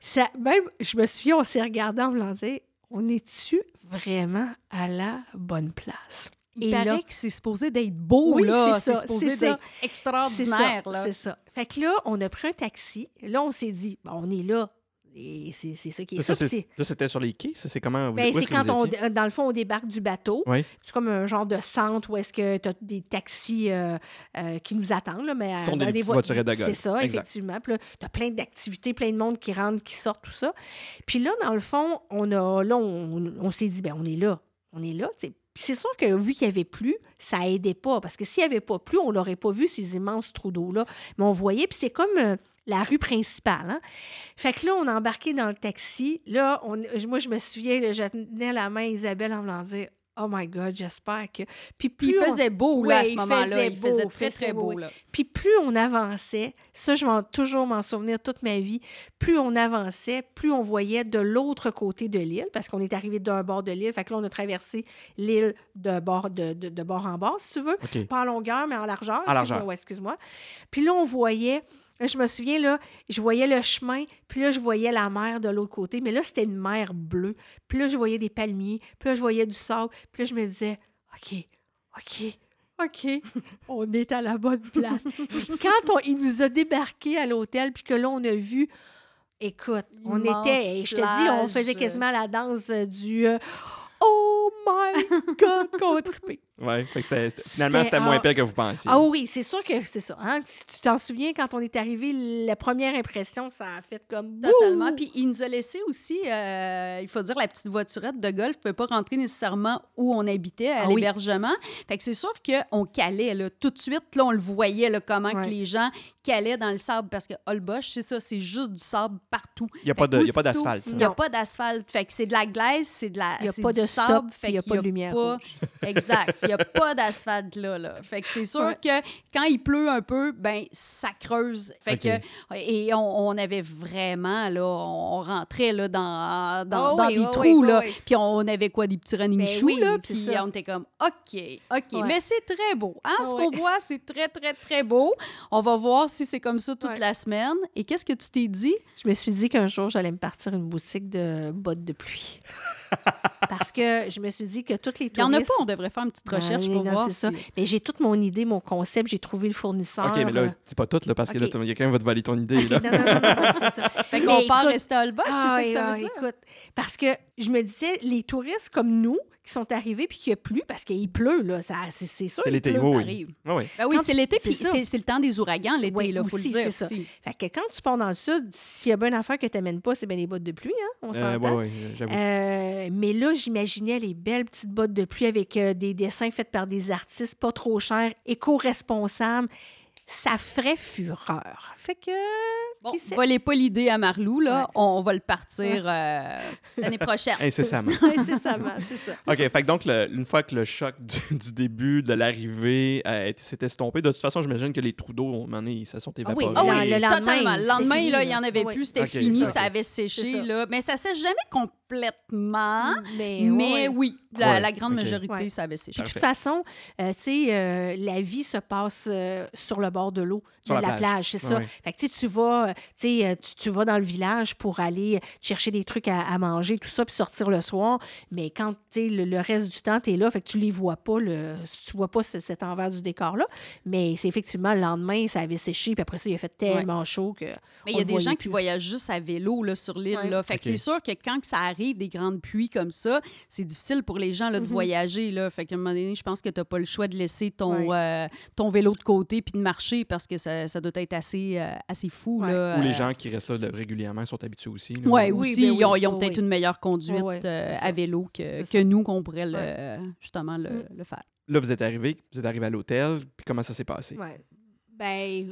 Ça, même, je me souviens, on s'est regardé en voulant dire, on est-tu vraiment à la bonne place? Il Et paraît là- que c'est supposé d'être beau, Oui, là. c'est C'est ça, supposé d'être extraordinaire, c'est ça. Fait que là, on a pris un taxi. Là, on s'est dit, bon, on est là. Et c'est ça qui est Ça, c'était sur les quais. Ça, c'est comment? vous- ben, c'est quand vous on, dans le fond, on débarque du bateau. Oui. C'est comme un genre de centre où est-ce que tu as des taxis euh, euh, qui nous attendent. Là, mais, sont euh, des dans petites vo- voiturettes de. C'est ça, Exact. effectivement. Puis là, tu as plein d'activités, plein de monde qui rentre, qui sort, tout ça. Puis là, dans le fond, on a là, on, on s'est dit, ben on est là. On est là, tu c'est sûr que vu qu'il n'y avait plus, ça aidait pas. Parce que s'il n'y avait pas plu, on n'aurait pas vu ces immenses trous d'eau-là. Mais on voyait, puis c'est comme la rue principale. Hein? Fait que là, on a embarqué dans le taxi. Là, on, moi, je me souviens, là, je tenais la main à Isabelle en voulant dire Oh my God, j'espère que. Puis il plus on- faisait beau, là, à ce il moment-là. faisait Il faisait beau, très, très beau, beau, oui. là. Puis plus on avançait, ça, je vais toujours m'en souvenir toute ma vie, plus on avançait, plus on voyait de l'autre côté de l'île, parce qu'on est arrivé d'un bord de l'île. Fait que là, on a traversé l'île de bord, de, de- de bord en bord, si tu veux. Pas en longueur, mais en largeur. En largeur. Excuse-moi, ouais, excuse-moi. Puis là, on voyait, je me souviens, là, je voyais le chemin, puis là, je voyais la mer de l'autre côté, mais là, c'était une mer bleue. Puis là, je voyais des palmiers, puis là, je voyais du sable, puis là, je me disais, OK, OK, OK, [LAUGHS] on est à la bonne place. puis quand on, il nous a débarqués à l'hôtel, puis que là, on a vu, écoute, on Immense était, je te dis, on faisait quasiment la danse euh, du euh, Oh my God, qu'on. Ouais, fait que finalement, C'était- moins pire que vous pensiez. Ah oui, c'est sûr que c'est ça. Hein? Si tu t'en souviens, quand on est arrivé, la première impression, ça a fait comme... Totalement. Puis il nous a laissé aussi, euh, il faut dire, la petite voiturette de golf ne pouvait pas rentrer nécessairement où on habitait, à Ah oui. l'hébergement. Fait que c'est sûr qu'on calait, là, tout de suite, là, on le voyait, là, comment que les gens calaient dans le sable. Parce que Holbox, c'est ça, c'est juste du sable partout. Il n'y a pas Fait de- il y a pas aussitôt, d'asphalte. Il n'y a pas d'asphalte. Fait que c'est de la glaise, c'est de la. Il n'y a pas de sable, fait il n'y a pas de lumière pas- rouge. [LAUGHS] [LAUGHS] Exact. Il n'y a pas d'asphalte là, là. Fait que c'est sûr Ouais. que quand il pleut un peu, ben ça creuse. Fait que et on, on avait vraiment là, on rentrait là dans dans, Oh dans oui, des oui, trous oui, là. oui. Puis on avait quoi des petits ranimichous Ben oui, là, puis ça. on était comme OK, OK, Ouais. mais c'est très beau. Hein, ce qu'on voit, c'est très très très beau. On va voir si c'est comme ça toute Ouais. la semaine. Et qu'est-ce que tu t'es dit? Je me suis dit qu'un jour, j'allais me partir une boutique de bottes de pluie. [LAUGHS] Parce que je me suis dit que toutes les Il n'y en touristes... a pas, on devrait faire une petite recherche pour non, voir c'est ça. Mais j'ai toute mon idée, mon concept, j'ai trouvé le fournisseur. OK, mais là, euh, dis pas tout, là, parce que là, OK. il y a quelqu'un va te voler ton idée. [LAUGHS] Là. non, non, non, non, non, c'est ça. [LAUGHS] Fait qu'on part écoute- rester à Holbox, c'est ça que ça Ah, veut dire écoute, parce que je me disais, les touristes comme nous, qui sont arrivés puis qu'il n'y a plus, parce qu'il pleut, là, ça, c'est, c'est sûr. C'est l'été, pleut. oui, Ça oui. arrive. Ah oui. Ben oui, c'est tu- l'été, c'est puis c'est c'est le temps des ouragans, l'été, ouais, il faut le aussi, dire c'est ça. aussi. Fait que quand tu pars dans le sud, s'il y a bien une affaire que tu n'amènes pas, c'est bien les bottes de pluie, hein, on Euh, s'entend. ouais, ouais, j'avoue. Euh, mais là, j'imaginais les belles petites bottes de pluie avec euh, des dessins faits par des artistes pas trop chers, éco-responsables. Ça ferait fureur. Fait que. Bon, volez pas l'idée à Marlou, là. Ouais. On, va le partir euh, l'année prochaine. Incessamment. [LAUGHS] Incessamment, c'est ça. OK, fait que donc, le- une fois que le choc du, du début, de l'arrivée euh, s'est estompé, de toute façon, j'imagine que les trous d'eau, à un moment donné, ils se sont évaporés. Ah oui, le lendemain, totalement. Le lendemain, fini, là, il n'y en avait Oui. plus, c'était fini, ça. ça avait séché, ça. là. Mais ça sèche jamais complètement. Mais, Mais ouais, ouais. oui, la, Ouais, la grande majorité, Ouais. ça avait séché. Puis de toute façon, euh, tu sais, euh, la vie se passe euh, sur le bord de l'eau, Sur de la la plage. plage, c'est ça. ouais. Fait que tu sais, tu vas, tu vas dans le village pour aller chercher des trucs à, à manger, tout ça, puis sortir le soir. Mais quand, tu sais, le, le reste du temps, tu es là, fait que tu les vois pas, le, tu vois pas ce- cet envers du décor-là. Mais c'est effectivement, le lendemain, ça avait séché, puis après ça, il a fait tellement chaud que. Mais il on y a des gens plus. qui voyagent juste à vélo là, sur l'île. Ouais. là. Fait que c'est sûr que quand que ça arrive, des grandes pluies comme ça, c'est difficile pour les gens là, de Mhm. voyager. Là. Fait qu'à un moment donné, je pense que tu n'as pas le choix de laisser ton, Ouais. euh, ton vélo de côté puis de marcher parce que ça, ça doit être assez, euh, assez fou. Ouais. Là, Ou les euh, gens qui restent là régulièrement sont habitués aussi. là. Oui, Oui, aussi, ben oui, ils ont, ils ont oui, peut-être oui. une meilleure conduite Ouais, ouais, euh, à vélo que, que nous, qu'on pourrait le, justement le, Mm. le faire. Là, vous êtes arrivé, vous êtes arrivé à l'hôtel, puis comment ça s'est passé? Ben,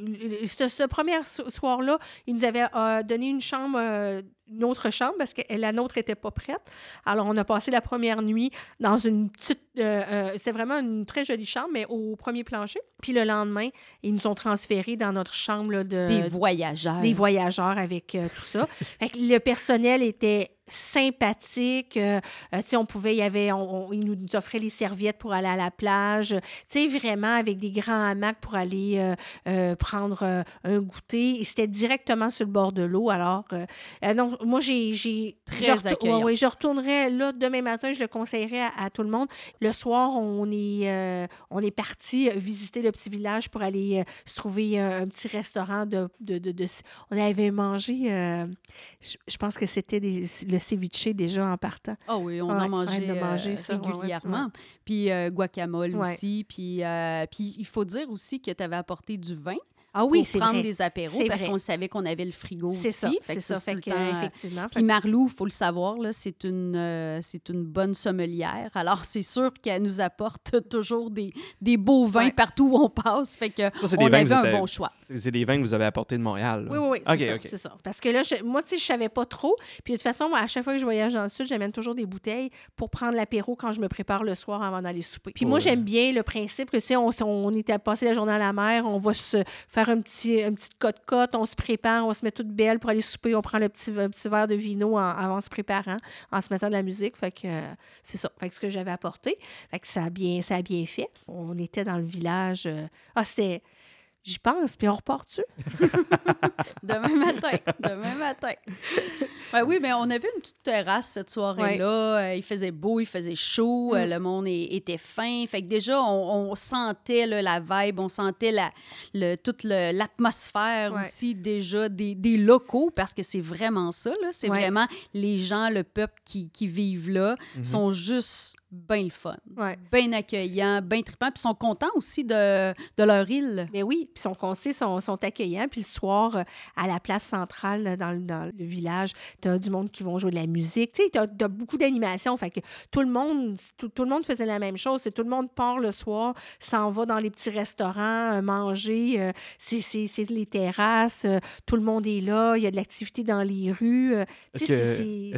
ce, ce premier so- soir-là, il nous avait euh, donné une chambre, euh, une autre chambre, parce que la nôtre n'était pas prête. Alors, on a passé la première nuit dans une petite. euh, euh, C'était vraiment une très jolie chambre, mais au premier plancher. Puis le lendemain, ils nous ont transférés dans notre chambre là, de, Des voyageurs. des voyageurs avec euh, tout ça. Fait que le personnel était sympathique. Euh, euh, on pouvait, il y avait, on, il nous offrait les serviettes pour aller à la plage. Tu sais, vraiment avec des grands hamacs pour aller euh, prendre un goûter. Et c'était directement sur le bord de l'eau. Alors, non, moi, j'ai. j'ai Très je, ouais, je retournerai là demain matin, je le conseillerais à, tout le monde. Le soir, on est, on est parti visiter le petit village pour aller se trouver un, petit restaurant de, de, de, On avait mangé, je, pense que c'était des le ceviche déjà en partant. Ah oui, on en mangeait, euh, ça, régulièrement. Puis euh, guacamole aussi. Puis, euh, puis il faut dire aussi que tu avais apporté du vin. Ah oui, pour prendre des apéros parce qu'on savait qu'on avait le frigo aussi. C'est ça, fait que, effectivement. Puis Marlou, il faut le savoir, c'est une, euh, c'est une bonne sommelière. Alors, c'est sûr qu'elle nous apporte [LAUGHS] toujours des, des beaux vins partout où on passe. Fait que ça, on avait un bon choix. C'est des vins que vous avez apportés de Montréal. Oui, oui, oui. c'est ça, Parce que là, moi, tu sais, je savais pas trop. Puis de toute façon, à chaque fois que je voyage dans le sud, j'amène toujours des bouteilles pour prendre l'apéro quand je me prépare le soir avant d'aller souper. Puis moi, j'aime bien le principe que, tu sais, on, on était passé la journée à la mer, on va se faire un petit, un petit cote-cote, on se prépare, on se met toute belle pour aller souper, on prend le petit, petit verre de vino avant se préparant, en se mettant de la musique. Fait que euh, c'est ça. Fait que ce que j'avais apporté. Fait que ça a bien, ça a bien fait. On était dans le village. Euh, ah, c'était J'y pense, puis on repart-tu? [LAUGHS] demain matin, demain matin. Ben oui, mais on avait une petite terrasse cette soirée-là. Euh, il faisait beau, il faisait chaud, euh, mm. le monde était fin. Fait que déjà, on, sentait la vibe, on sentait la, le, toute l'atmosphère aussi déjà des, des, locaux, parce que c'est vraiment ça. C'est vraiment les gens, le peuple qui, qui vivent là, mm-hmm. sont juste bien le fun, bien accueillant, bien trippant, puis sont contents aussi de, de leur île. Mais oui, puis sont contents, sont, sont accueillants. Puis le soir, euh, à la place centrale, dans, dans le village, tu as du monde qui vont jouer de la musique. Tu sais, tu as, beaucoup d'animations. Fait que tout le monde, tout, le monde faisait la même chose. C'est tout le monde part le soir, s'en va dans les petits restaurants, euh, manger. Euh, c'est les terrasses. tout le monde est là. Il y a de l'activité dans les rues. Est-ce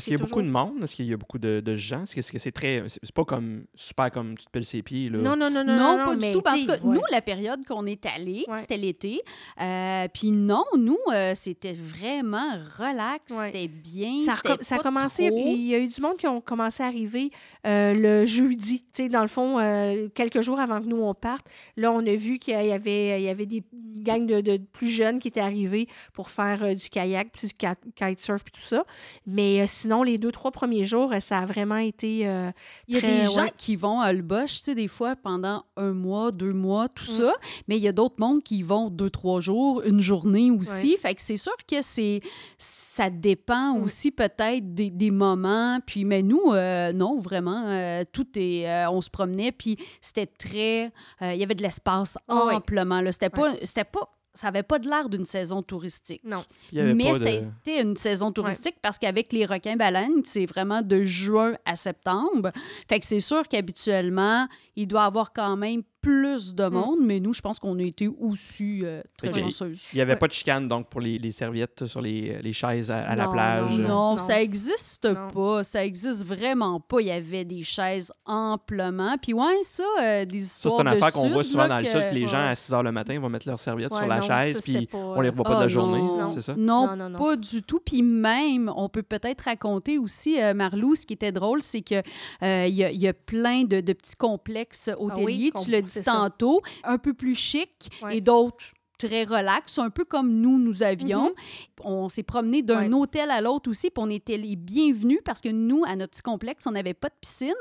qu'il y a beaucoup de monde? Est-ce qu'il y a beaucoup de, de gens? Est-ce que c'est très. C'est pas comme super comme tu te pelles ses pieds. Là. Non, non, non, non. Non, pas du tout. Parce que nous, la période qu'on est allé, c'était l'été. Euh, puis non, nous, euh, c'était vraiment relax. C'était bien. Ça, a, ça a commencé. Il y a eu du monde qui ont commencé à arriver euh, le jeudi. Tu sais, dans le fond, quelques jours avant que nous on parte, là, on a vu qu'il y avait, il y avait des gangs de, de, plus jeunes qui étaient arrivés pour faire du kayak, puis du kitesurf, puis tout ça. Mais sinon, les deux, trois premiers jours, ça a vraiment été. il y a des gens qui vont à Bosch, tu sais, des fois pendant un mois, deux mois, tout mm. ça. Mais il y a d'autres mondes qui vont deux, trois jours, une journée aussi. Fait que c'est sûr que c'est ça dépend mm. aussi peut-être des, des, moments. Puis, mais nous, euh, non, vraiment, euh, tout est. Euh, on se promenait, puis c'était très. Il y avait de l'espace ah amplement. C'était pas. C'était pas ça n'avait pas de l'air d'une saison touristique. Non. Mais c'était une saison touristique parce qu'avec les requins-baleines, c'est vraiment de juin à septembre. Fait que c'est sûr qu'habituellement, il doit y avoir quand même plus de mm. monde, mais nous, je pense qu'on a été aussi euh, très chanceuses. Il n'y avait pas de chicane, donc, pour les, les serviettes sur les, les chaises à, la plage? Non, non, ça n'existe pas. Ça n'existe vraiment pas. Il y avait des chaises amplement. Puis, ouais, ça, euh, des histoires Ça, c'est une affaire qu'on voit souvent dans le sud, que les gens, à 6 h le matin, vont mettre leurs serviettes sur la chaise, puis on les revoit pas de la ah, journée, c'est ça? Non, pas du tout. Puis même, on peut peut-être raconter aussi, euh, Marlou, ce qui était drôle, c'est qu'il il y, y, a plein de, de petits complexes ah hôteliers. tu le tantôt, un peu plus chic et d'autres très relax, un peu comme nous, nous avions. Mm-hmm. On s'est promené d'un hôtel à l'autre aussi, puis on était les bienvenus parce que nous, à notre petit complexe, on n'avait pas de piscine.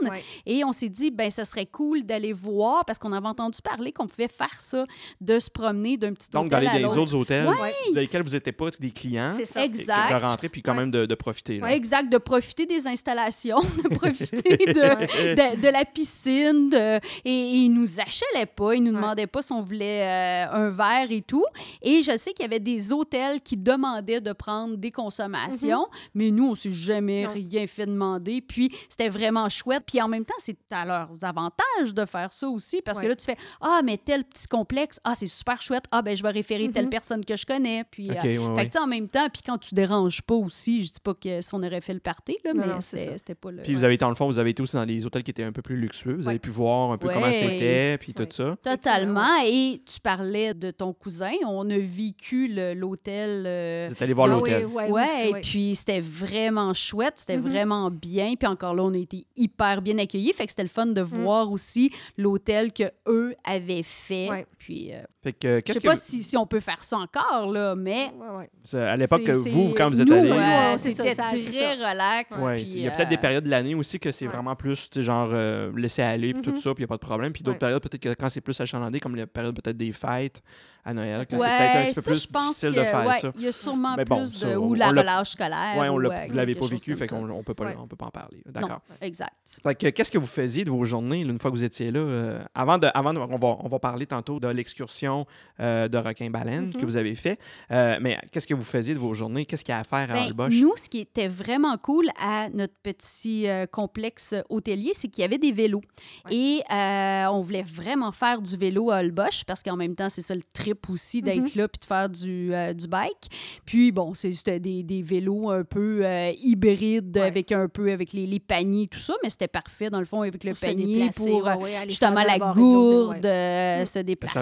Et on s'est dit, ben ça serait cool d'aller voir parce qu'on avait entendu parler qu'on pouvait faire ça, de se promener d'un petit Donc, hôtel à l'autre. Donc, dans les autres hôtels dans lesquels vous n'étiez pas des clients. C'est ça. Exact. De rentrer puis quand même de, profiter. exact, de profiter des installations, [LAUGHS] de profiter de, de, la piscine. De... Et, ils nous achalaient pas, ils nous demandaient pas si on voulait euh, un verre et tout. Et je sais qu'il y avait des hôtels qui demandaient de prendre des consommations, mhm. mais nous, on s'est jamais rien fait demander. Puis c'était vraiment chouette. Puis en même temps, c'est à leurs avantages de faire ça aussi, parce que là, tu fais Ah, mais tel petit complexe, ah, c'est super chouette. Ah, ben je vais référer telle mhm. personne que je connais. Puis, euh, fait que, en même temps, puis quand tu déranges pas aussi, je dis pas que si on aurait fait le party, là, mais c'était pas le. Puis vous avez été, dans le fond, vous avez été aussi dans des hôtels qui étaient un peu plus luxueux. Vous avez pu voir un peu comment c'était, puis tout ça. Totalement. Et tu parlais de ton cousin cousin. On a vécu l'hôtel. euh, Vous êtes allé voir Ah l'hôtel. oui, ouais, et ouais. puis c'était vraiment chouette, c'était Mhm. vraiment bien. Puis encore là, on a été hyper bien accueillis. Fait que c'était le fun de voir aussi l'hôtel que eux avaient fait. Ouais. Puis euh, Fait que, je qu'est-ce sais que pas si, si on peut faire ça encore, là, mais. Ouais, ouais. c'est- à l'époque, vous, quand vous êtes allé, euh, Ouais, c'est c'était très relax. Ouais, puis, il y a peut-être des euh, périodes de l'année aussi que c'est Ouais. vraiment plus, genre, euh, laisser aller, puis tout Mhm. ça, puis il n'y a pas de problème. Puis d'autres Ouais. périodes, peut-être que quand c'est plus achalandé, comme les périodes peut-être des fêtes à Noël, que c'est peut-être un petit peu ça, plus je difficile que, de faire ouais, ça. Il y a sûrement Mais bon, plus ça, de. on- Ou la l'a- relâche scolaire. Ouais, on l'a- euh, l'avez quelque pas vécu, fait qu'on on peut, pas, Ouais. on peut pas en parler. D'accord. exact. Fait que, qu'est-ce que vous faisiez de vos journées une fois que vous étiez là? euh, avant de, avant de- on, va, on va parler tantôt de l'excursion euh, de requin-baleine que Mhm. vous avez fait. Euh, mais qu'est-ce que vous faisiez de vos journées? Qu'est-ce qu'il y a à faire à Ben, Holbox? nous, ce qui était vraiment cool à notre petit euh, complexe hôtelier, c'est qu'il y avait des vélos. Ouais. Et euh, on voulait vraiment faire du vélo à Holbox parce qu'en même temps, c'est ça le trip aussi d'être Mhm. là puis de faire du, euh, du bike. Puis bon, c'est- c'était des, des vélos un peu euh, hybrides Ouais. avec un peu avec les, les paniers tout ça, mais c'était parfait dans le fond avec le panier déplacer, pour ouais, justement la de gourde, ouais. euh, Mm. se déplacer,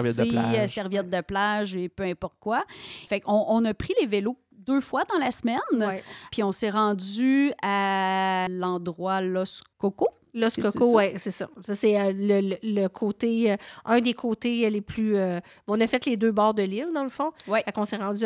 serviette de plage. euh, serviette de plage et peu importe quoi. Fait qu'on on a pris les vélos deux fois dans la semaine, Ouais. puis on s'est rendu à l'endroit Los Coco. Los Coco, oui, c'est ça? Ça, c'est euh, le, le- le côté, euh, un des côtés euh, les plus. euh, on a fait les deux bords de l'île, dans le fond. Ouais. Fait qu'on s'est rendu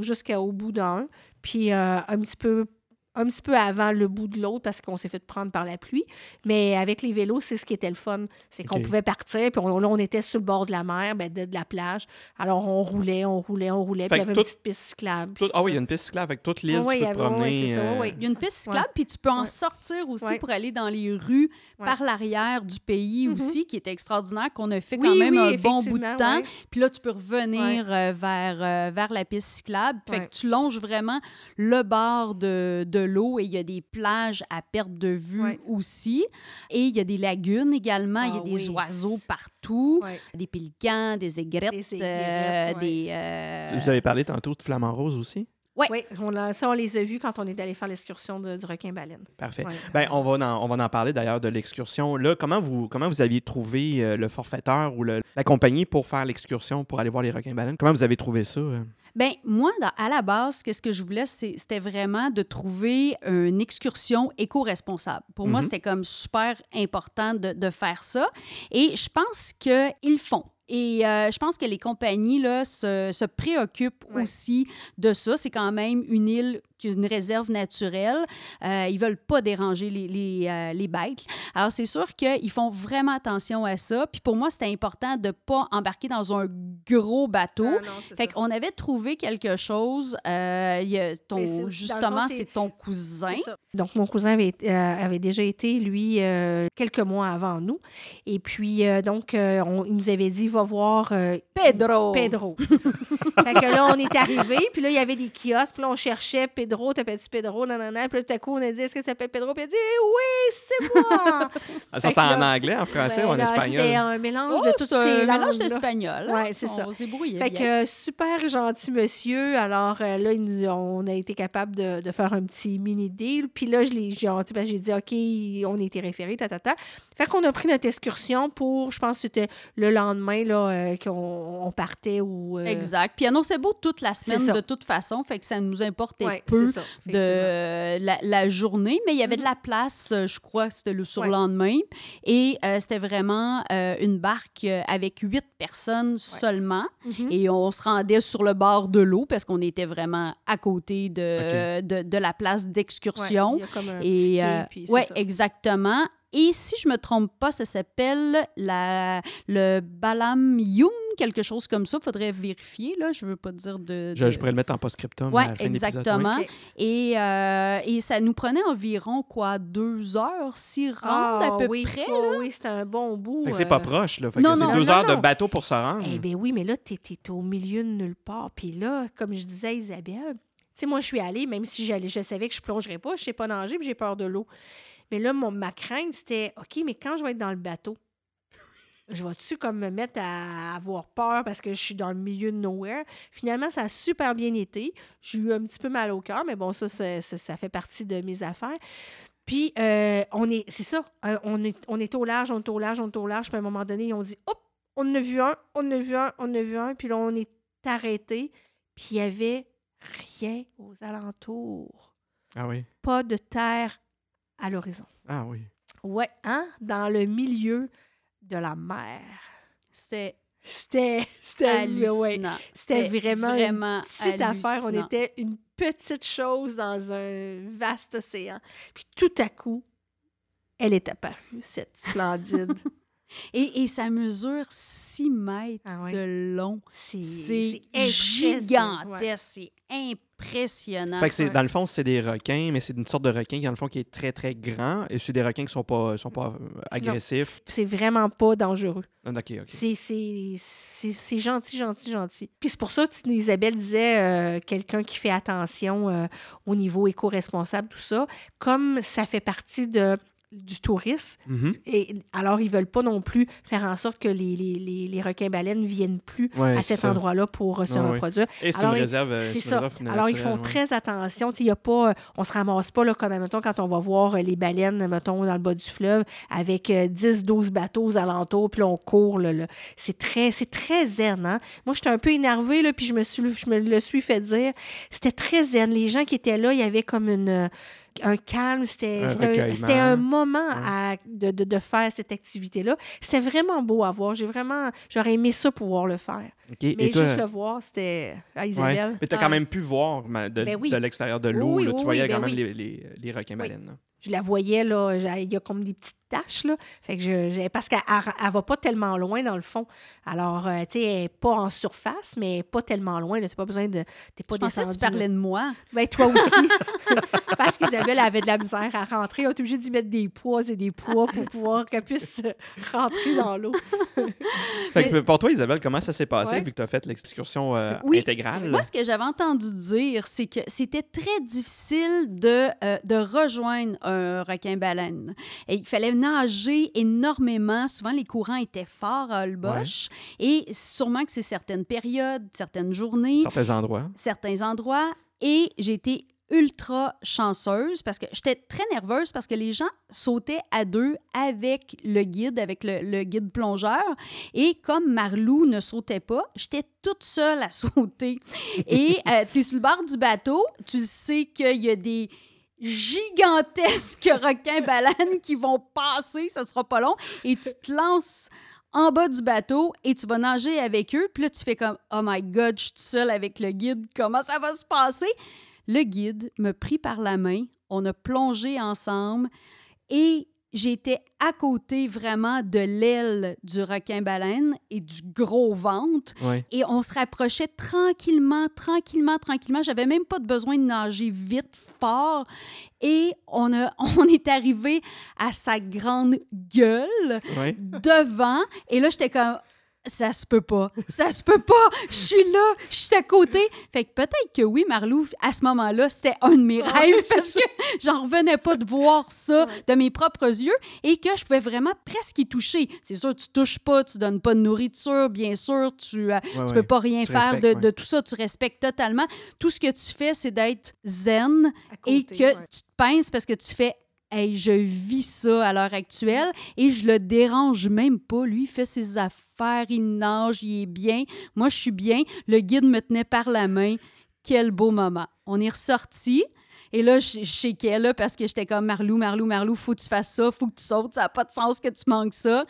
jusqu'au bout d'un. Puis un petit peu. Un petit peu avant le bout de l'autre parce qu'on s'est fait prendre par la pluie. Mais avec les vélos, c'est ce qui était le fun. C'est qu'on pouvait partir, puis on- là, on était sur le bord de la mer, ben, de, de la plage. Alors, on roulait, on roulait, on roulait. Puis il y avait tout- une petite piste cyclable. Tout- ah oui, il y a une piste cyclable avec toute l'île, Ouais, tu il y peux te avait- ouais, promener. c'est ça, ouais. Il y a une piste cyclable, puis tu peux en Ouais. sortir aussi Ouais. pour aller dans les rues Ouais. par l'arrière du pays Mhm. aussi, qui est extraordinaire, qu'on a fait Oui, quand même oui, un bon bout de temps. ouais. Puis là, tu peux revenir euh, vers, euh, vers la piste cyclable. Fait Ouais. que tu longes vraiment le bord de, de l'eau et il y a des plages à perte de vue Ouais. aussi. Et il y a des lagunes également. il y a Ah des oui. oiseaux partout. Ouais. Des pélicans, des aigrettes, Des euh, aigrettes, ouais. des... euh, Vous avez parlé tantôt de flamant rose aussi? Ouais. Oui, on a, ça, on les a vus quand on est allé faire l'excursion de- du requin-baleine. Parfait. Ouais. Ben, on va en, on va en parler d'ailleurs de l'excursion. Là, comment vous, comment vous aviez trouvé euh, le forfaiteur ou le- la compagnie pour faire l'excursion, pour aller voir les requins-baleines? Comment vous avez trouvé ça? euh? Ben moi, dans- à la base, qu'est-ce que je voulais, c'était vraiment de trouver une excursion éco-responsable. Pour moi, Mhm. c'était comme super important de, de faire ça. Et je pense qu'ils font. Et euh, je pense que les compagnies là, se, se préoccupent Ouais. aussi de ça. C'est quand même une île qui est une réserve naturelle. Euh, ils veulent pas déranger les, les, euh, les bêtes. Alors, c'est sûr qu'ils font vraiment attention à ça. Puis pour moi, c'était important de pas embarquer dans un gros bateau. Ah non, Fait qu'on avait trouvé quelque chose. euh, y a ton, justement, c'est- ton cousin. Donc, mon cousin avait, euh, déjà été, lui, euh, quelques mois avant nous. Et puis, euh, donc, euh, on- il nous avait dit, va voir euh, Pedro. Pedro. c'est ça. [LAUGHS] fait que là, on est arrivé, puis là, il y avait des kiosques, puis là, on cherchait Pedro, t'appelles-tu Pedro, non. Puis là, tout à coup, on a dit, est-ce que ça s'appelle Pedro? Puis il a dit, oui, c'est moi! [LAUGHS] Ah, ça, c'est en là- anglais, en français Ben, ou en là, C'était espagnol? un mélange Oh, de toutes c'est un ces mélange d'espagnol. hein? Ouais, c'est ça. On se débrouillait Fait bien. que euh, super gentil monsieur. Alors euh, là, il nous- on a été capable de, de faire un petit mini deal. Puis là, je l'ai- j'ai tu ben, dit OK, on a été référé, ta, ta, ta. Fait qu'on a pris notre excursion pour, je pense que c'était le lendemain là, euh, qu'on on partait ou. euh, Exact. Puis annonçait beau toute la semaine de toute façon, fait que ça nous importait ouais, peu ça, de la, la journée, mais il y avait de la place, euh, je crois que c'était le surlendemain. Et euh, c'était vraiment euh, une barque avec huit personnes seulement. Mhm. Et on se rendait sur le bord de l'eau parce qu'on était vraiment à côté de, de, de la place Ouais, d'excursion. il y a comme un petit Et euh, puis c'est ouais, ça. exactement. Et si je me trompe pas, ça s'appelle la le Balam Yum, quelque chose comme ça. Faudrait vérifier là. Je veux pas dire de. Je, de- je pourrais le mettre en post-scriptum Ouais, à la fin de l'épisode. exactement. Oui. Et, euh, et ça nous prenait environ quoi deux heures s'y rendre Ah, à peu oui, près. oh, oui, c'était un bon bout. Que c'est euh, pas proche, là. Fait Non, que c'est non. deux Non, heures non. de bateau pour se rendre. Eh bien oui, mais là, tu es, au milieu de nulle part. Puis là, comme je disais à Isabelle, tu sais, moi, je suis allée, même si j'allais, je savais que je plongerais pas, je sais pas nager, puis j'ai peur de l'eau. Mais là, mon, ma crainte, c'était, OK, mais quand je vais être dans le bateau, je vais-tu comme me mettre à avoir peur parce que je suis dans le milieu de nowhere? Finalement, ça a super bien été. J'ai eu un petit peu mal au cœur, mais bon, ça, ça, ça fait partie de mes affaires. Puis, euh, on est, c'est ça, euh, on est, on est au large, on est au large, on est au large. Puis à un moment donné, ils ont dit, hop, on en a vu un, on en a vu un, on en a vu un. Puis là, on est arrêté, puis il y avait rien aux alentours. Ah oui. Pas de terre à l'horizon. Ah oui. Ouais, hein? Dans le milieu de la mer. C'était C'était c'était ouais, hallucinant. c'était vraiment, vraiment une petite affaire. On était une petite chose dans un vaste océan. Puis tout à coup, elle est apparue, cette splendide. [LAUGHS] Et, et ça mesure 6 mètres Ah ouais. de long. C'est gigantesque, c'est impressionnant. Fait que c'est, ouais. dans le fond, c'est des requins, mais c'est une sorte de requin qui, dans le fond, qui est très, très grand. Et c'est des requins qui sont pas, sont pas euh, agressifs. C'est vraiment pas dangereux. Ah, OK, OK. C'est- C'est c'est- c'est gentil, gentil, gentil. Puis c'est pour ça que Isabelle disait euh, quelqu'un qui fait attention euh, au niveau éco-responsable, tout ça. Comme ça fait partie de, du tourisme, Mhm. et alors ils veulent pas non plus faire en sorte que les, les, les, les requins-baleines ne viennent plus Ouais, à cet endroit-là pour euh, se Ouais, reproduire. Et c'est une réserve. euh, C'est ça. réserve Alors, ils font ouais. très attention. Y a pas, euh, on se ramasse pas, là, comme, mettons, quand on va voir euh, les baleines, mettons, dans le bas du fleuve, avec euh, 10-12 bateaux aux alentours, puis on court. Là, là. C'est très, c'est très zen. Hein? Moi, j'étais un peu énervée, là, puis je me, suis, je me le suis fait dire. C'était très zen. Les gens qui étaient là, il y avait comme une... un calme, c'était Un un moment à- de, de, de faire cette activité-là. C'était vraiment beau à voir. J'ai vraiment, j'aurais aimé ça pouvoir le faire. Mais Et toi, juste le voir, c'était à ouais. Isabelle. Mais tu as Ah, quand même c'est- pu voir ma- de, Ben oui. de l'extérieur de l'eau. oui, là, oui, tu voyais oui, quand ben même oui. les, les, les requins-baleines. là. je la voyais, là, il y a comme des petites taches, là. Fait que je, parce qu'elle elle va pas tellement loin, dans le fond. Alors, euh, tu sais, elle est pas en surface, mais pas tellement loin. Tu n'as pas besoin de... T'es pas Je pensais que descendu, tu parlais de moi. Ben, toi aussi. [LAUGHS] parce qu'Isabelle avait de la misère à rentrer. On est obligé d'y mettre des poids et des poids pour pouvoir qu'elle puisse rentrer dans l'eau. Fait que pour toi, Isabelle, comment ça s'est passé? Ouais. Vu que tu as fait l'excursion euh, Oui. intégrale? Moi, ce que j'avais entendu dire, c'est que c'était très difficile de, euh, de rejoindre un requin-baleine. Et il fallait nager énormément. Souvent, les courants étaient forts à Holbox. Et sûrement que c'est certaines périodes, certaines journées, Certains endroits. certains endroits. Et j'ai été ultra chanceuse parce que j'étais très nerveuse parce que les gens sautaient à deux avec le guide, avec le, guide plongeur. Et comme Marlou ne sautait pas, j'étais toute seule à [LAUGHS] sauter. Et tu es sur le bord du bateau, tu sais qu'il y a des gigantesques [LAUGHS] requins-baleines qui vont passer, ça sera pas long, et tu te lances en bas du bateau et tu vas nager avec eux. Puis là, tu fais comme Oh my God, je suis seule avec le guide. Comment ça va se passer? Le guide me prit par la main. On a plongé ensemble et j'étais à côté vraiment de l'aile du requin-baleine et du gros ventre. Et on se rapprochait tranquillement, tranquillement, tranquillement. J'avais même pas de besoin de nager vite, fort. Et on, a, [LAUGHS] on est arrivé à sa grande gueule devant. Et là, j'étais comme, ça se peut pas. Ça se peut pas. Je suis là, je suis à côté. Fait que peut-être que oui, Marlou, à ce moment-là, c'était un de mes rêves parce que j'en revenais pas de voir ça de mes propres yeux et que je pouvais vraiment presque y toucher. C'est sûr, tu touches pas, tu donnes pas de nourriture, bien sûr, tu, euh, Ouais, tu ouais. peux pas rien Tu faire de, tout ça. Tu respectes totalement. Tout ce que tu fais, c'est d'être zen et que tu te pinces parce que tu fais Je vis ça à l'heure actuelle et je le dérange même pas. Lui, il fait ses affaires, il nage, il est bien. Moi, je suis bien. Le guide me tenait par la main. Quel beau moment. On est ressorti. Et là, je je shakeais là parce que j'étais comme Marlou, Marlou, Marlou, faut que tu fasses ça, faut que tu sautes, ça n'a pas de sens que tu manques ça.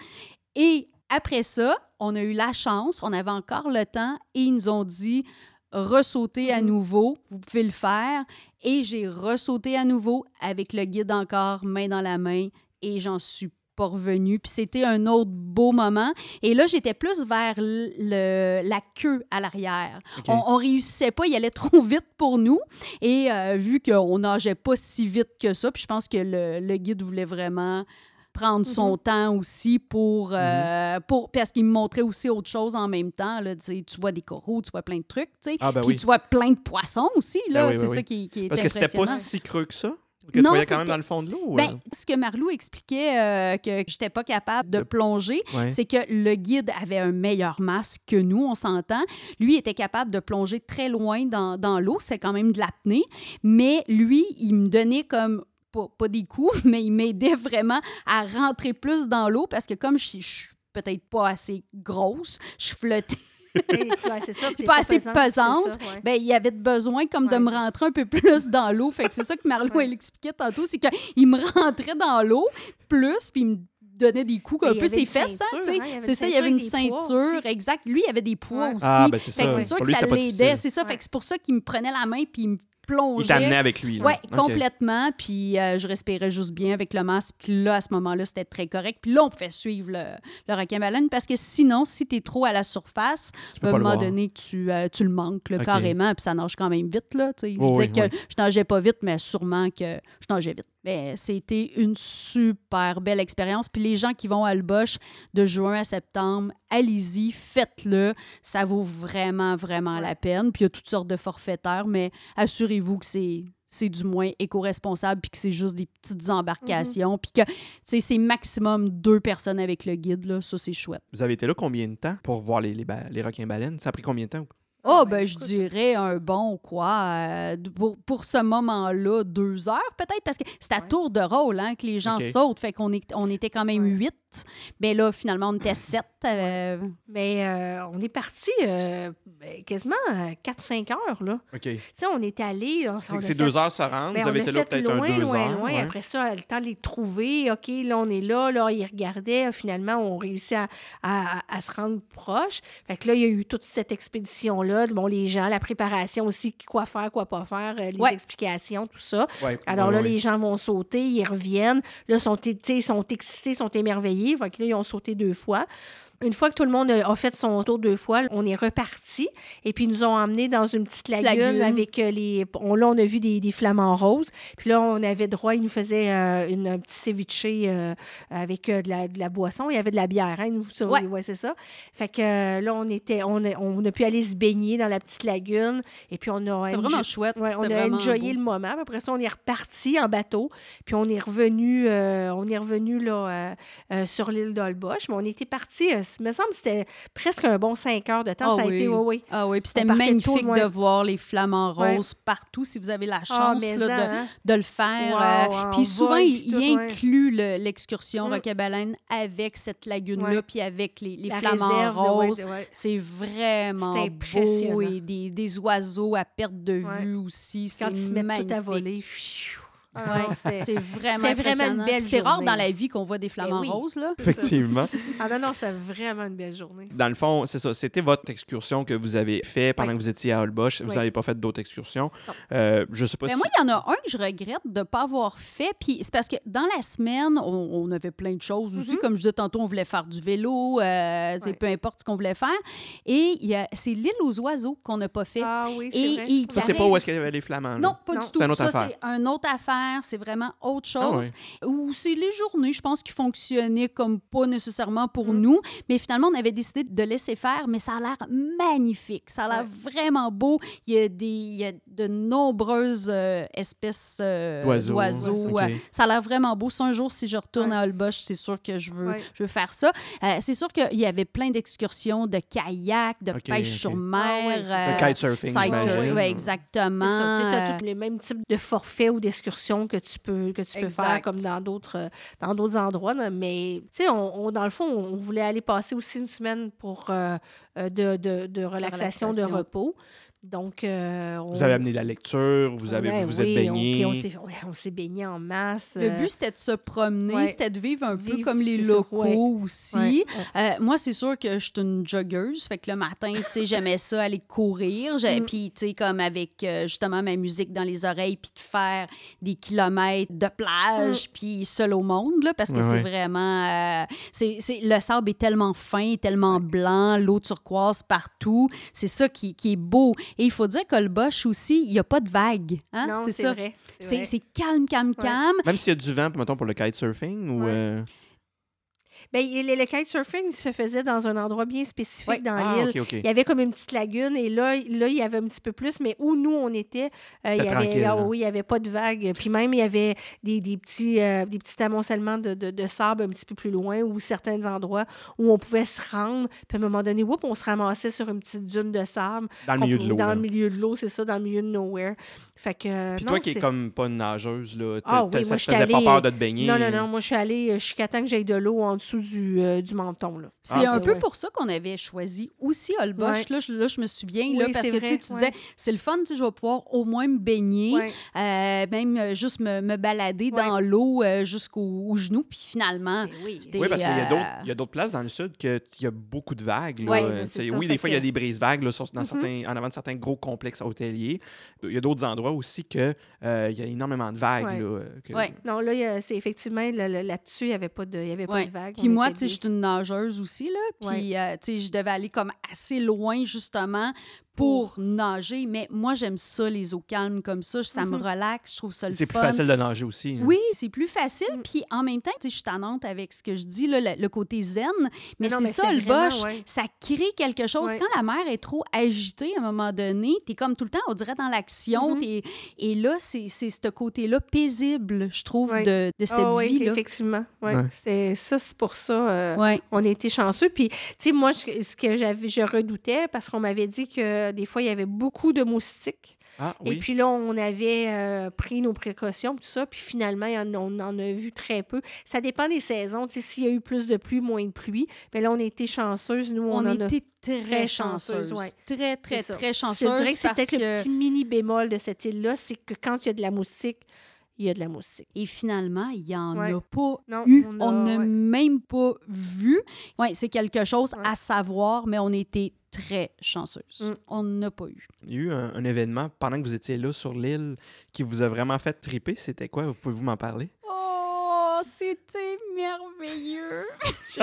Et après ça, on a eu la chance, on avait encore le temps et ils nous ont dit ressauter à Mhm. nouveau, vous pouvez le faire. Et j'ai ressauté à nouveau avec le guide encore, main dans la main, et j'en suis pas revenue. Puis c'était un autre beau moment. Et là, j'étais plus vers le- la queue à l'arrière. On, on réussissait pas, il allait trop [LAUGHS] vite pour nous. Et euh, vu qu'on nageait pas si vite que ça, puis je pense que le, le guide voulait vraiment prendre son temps aussi pour, euh, pour parce qu'il me montrait aussi autre chose en même temps là, tu vois des coraux tu vois plein de trucs tu sais. Ah, ben oui. tu vois plein de poissons aussi là Ben oui, c'est ça qui, qui est Parce que c'était pas si creux que ça? Que Non, tu voyais quand même dans le fond de l'eau? Ben, ce que Marlou expliquait euh, que j'étais pas capable de plonger, euh? Ouais. c'est que le guide avait un meilleur masque que nous, on s'entend. Lui était capable de plonger très loin dans, dans l'eau, c'est quand même de l'apnée, mais lui, il me donnait comme pas, pas des coups, [LAUGHS] mais il m'aidait vraiment à rentrer plus dans l'eau parce que comme je, je suis peut-être pas assez grosse, je flottais [LAUGHS] c'est ça. pas assez pesante. ben, il y avait besoin comme de me rentrer un peu plus dans l'eau. Fait que c'est ça que Marlo, elle [LAUGHS] expliquait tantôt, c'est qu'il me rentrait dans l'eau plus, puis il me donnait des coups un peu ses fesses. Hein, c'est ça, il y avait une ceinture. Exact. Lui, il avait des poids aussi. Ah, ben c'est sûr que ça l'aidait. C'est ça. Fait que c'est pour ça qu'il me prenait la main puis il me plongeait. Il t'amenait avec lui. Oui, complètement. Puis euh, je respirais juste bien avec le masque. Puis là, à ce moment-là, c'était très correct. Puis là, on pouvait suivre le, le requin-baleine parce que sinon, si tu es trop à la surface, à un moment donné, tu, euh, tu le manques carrément. Puis ça nage quand même vite. Là, je disais que je nageais pas vite, mais sûrement que je nageais vite. Ben, c'était une super belle expérience. Puis les gens qui vont à Bosch de juin à septembre, allez-y, faites-le. Ça vaut vraiment, vraiment la peine. Puis il y a toutes sortes de forfaitaires, mais assurez-vous que c'est c'est du moins éco-responsable, puis que c'est juste des petites embarcations, puis que c'est maximum deux personnes avec le guide, là. ça c'est chouette. Vous avez été là combien de temps pour voir les, les, les requins-baleines? Ça a pris combien de temps? Oh, ben, je dirais un bon, quoi, euh, pour, pour ce moment-là, deux heures peut-être, parce que c'est à tour de rôle hein, que les gens sautent, fait qu'on est, on était quand même huit. Mais là, finalement, on était sept. Euh, Mais euh, on est parti ben, quasiment 4-5 heures, là. OK. Tu sais, on est allé... C'est deux heures ça rentre, ben, vous avez été là peut-être un deux loin, heures. Loin, Après ça, le temps de les trouver, OK, là, on est là, là, ils regardaient, finalement, on réussit à, à, à se rendre proche. Fait que là, il y a eu toute cette expédition-là bon, les gens, la préparation aussi, quoi faire, quoi pas faire, euh, les explications, tout ça. Alors là, les gens vont sauter, ils reviennent. Là, sont, sont excités, sont émerveillés. Fait que là, ils ont sauté deux fois. Une fois que tout le monde a fait son tour deux fois, on est reparti. Et puis, ils nous ont emmenés dans une petite lagune, avec euh, les. On, là, on a vu des, des, flamants roses. Puis là, on avait droit, ils nous faisaient euh, une, un petit ceviche euh, avec de la, de, la, boisson. Il y avait de la bière, hein? Nous, ouais. c'est ça. Fait que là, on était. On a, on a pu aller se baigner dans la petite lagune. Et puis, on a. C'est vraiment chouette. on a enjoyé le moment. après ça, on est reparti en bateau. Puis, on est revenu, on est revenu là, sur l'île d'Olbosch. Mais on était parti me semble que c'était presque un bon cinq heures de temps. Ah ça a oui. été, oui, oui. Ah oui, puis c'était magnifique de voir les flamants roses partout, si vous avez la ah, chance de, hein? de, le faire. Euh, puis souvent, il, inclut l'excursion mm. Roquebaleine avec cette lagune-là, puis avec les, les flamants roses. C'est vraiment beau. Et des, des, oiseaux à perte de vue aussi. C'est magnifique. Tout à voler. Ah c'est vraiment, vraiment une belle C'est rare dans la vie qu'on voit des ben flamants roses. Là. Effectivement. ah non, non, c'était vraiment une belle journée. Dans le fond, c'est ça. C'était votre excursion que vous avez fait pendant que vous étiez à Holbosch. Vous n'avez pas fait d'autres excursions. Euh, je sais pas Mais ben, Moi, il y en a un que je regrette de ne pas avoir fait. Puis c'est parce que dans la semaine, on, avait plein de choses aussi. Mm-hmm. Comme je disais tantôt, on voulait faire du vélo, euh, peu importe ce qu'on voulait faire. Et c'est l'île aux oiseaux qu'on n'a pas fait. Ah oui, c'est vrai. Ça, c'est pas où est-ce qu'il y avait les flamants. Non, pas du tout. Ça, c'est une autre affaire c'est vraiment autre ah chose. Ou c'est les journées, je pense, qui fonctionnaient comme pas nécessairement pour mm. nous, mais finalement, on avait décidé de laisser faire, mais ça a l'air magnifique. Ça a l'air vraiment beau. Il y a, des, il y a de nombreuses euh, espèces euh, d'oiseaux. Ça a l'air vraiment beau. Si un jour, si je retourne à Holbosch, c'est sûr que je veux, je veux faire ça. Euh, c'est sûr qu'il y avait plein d'excursions de kayak, de pêche sur mer. Ah, kitesurfing, j'imagine. Exactement. Tu as tous les mêmes types de forfaits ou d'excursions que tu peux, que tu peux faire comme dans d'autres, dans d'autres endroits. Mais, tu sais, on, dans le fond, on voulait aller passer aussi une semaine pour, euh, euh, de, de, de, relaxation, de repos. Donc, euh, Vous avez amené la lecture, vous, avez, vous, vous êtes baigné. On, s'est baigné en masse. Le but, c'était de se promener, c'était de vivre un peu comme les locaux aussi. Euh, moi, c'est sûr que je suis une joggeuse. Fait que le matin, tu sais, j'aimais ça, aller courir. Mm. Puis, tu sais, comme avec euh, justement ma musique dans les oreilles, puis de faire des kilomètres de plage, mm. puis seul au monde, là, parce que c'est vraiment... c'est, le sable est tellement fin, tellement blanc, l'eau turquoise partout. C'est ça qui, qui est beau. Et il faut dire que le Bosch aussi, il n'y a pas de vagues. Hein? Non, c'est vrai. C'est calme, calme, calme. Même s'il y a du vent, mettons, pour le kitesurfing ou... Euh, Bien, le, le kitesurfing se faisait dans un endroit bien spécifique dans ah, l'île. Il y avait comme une petite lagune et là, là, il y avait un petit peu plus, mais où nous, on était, euh, il y avait, ah oui, il n'y avait pas de vagues. Puis même, il y avait des, des petits, euh, des petits amoncellements de, de, de, sable un petit peu plus loin ou certains endroits où on pouvait se rendre. Puis à un moment donné, on se ramassait sur une petite dune de sable. Dans le milieu de l'eau. Dans le milieu de l'eau, c'est ça, dans le milieu de nowhere. Fait que, Puis non, toi qui es comme pas une nageuse, là, Ah oui, moi, ça te faisait pas peur de te baigner? Non, non, non. Moi, je suis allée euh, jusqu'à temps que j'aille de l'eau en dessous du, euh, du menton. Là. C'est Ah, un ouais, peu ouais. pour ça qu'on avait choisi aussi. Ouais. Là, je, là, je me souviens, Oui, là, parce que vrai, tu ouais. disais, c'est le fun, je vais pouvoir au moins me baigner, Ouais. euh, même euh, juste me, me balader Ouais. dans l'eau euh, jusqu'au aux genoux, puis finalement, Mais oui. Oui, parce qu'il y a euh, d'autres- il y a d'autres places dans le sud qu'il y a beaucoup de vagues. là. Euh, oui, des fois, il y a des brises-vagues là, sur- dans Mhm. certains, en avant de certains gros complexes hôteliers. Il y a d'autres endroits aussi que euh, il y a énormément de vagues. Ouais. là, euh, que- Ouais. Non, là, c'est effectivement, là- là- là-dessus, il n'y avait pas de, il y avait pas Ouais. de vague. Puis moi, tu sais, je suis une nageuse aussi, là. Puis, euh, tu sais, je devais aller comme assez loin, justement, pour nager. Mais moi, j'aime ça, les eaux calmes comme ça. Ça me Mhm. relaxe, je trouve ça le C'est plus facile de nager aussi. là. Oui, c'est plus facile. Mm. Puis en même temps, je suis tannante avec ce que je dis, là, le, le côté zen. Mais, c'est ça, le bosch. ouais. Ça crée quelque chose. Ouais. Quand la mer est trop agitée, à un moment donné, tu es comme tout le temps, on dirait, dans l'action. Mhm. t'es- Et là, c'est c'est ce côté-là paisible, je trouve, Ouais. de, de cette Ah oui, vie-là. effectivement. Ouais. Ouais. C'était ça, c'est pour ça. euh, Ouais. On a été chanceux. Puis, tu sais, moi, ce ce que j'avais, je redoutais, parce qu'on m'avait dit que des fois, il y avait beaucoup de moustiques. Ah Et puis là, on avait euh, pris nos précautions, tout ça. Puis finalement, on en a vu très peu. Ça dépend des saisons. Tu sais, s'il y a eu plus de pluie, moins de pluie. Mais là, on a été chanceuses. Nous, on, On, en a. était très, très ouais. Très, très, très Je chanceuses. dirais que c'est peut-être que- le petit mini bémol de cette île-là, c'est que quand il y a de la moustique, il y a de la moustique. Et finalement, il n'y en Ouais. a pas Non, eu. on a- n'a ouais. même pas vu. Oui, c'est quelque chose Ouais. à savoir, mais on était très chanceuse. Mm. On n'a pas eu. Il y a eu un, un événement pendant que vous étiez là sur l'île qui vous a vraiment fait triper. C'était quoi? Pouvez-vous m'en parler? Oh, c'était merveilleux. [LAUGHS]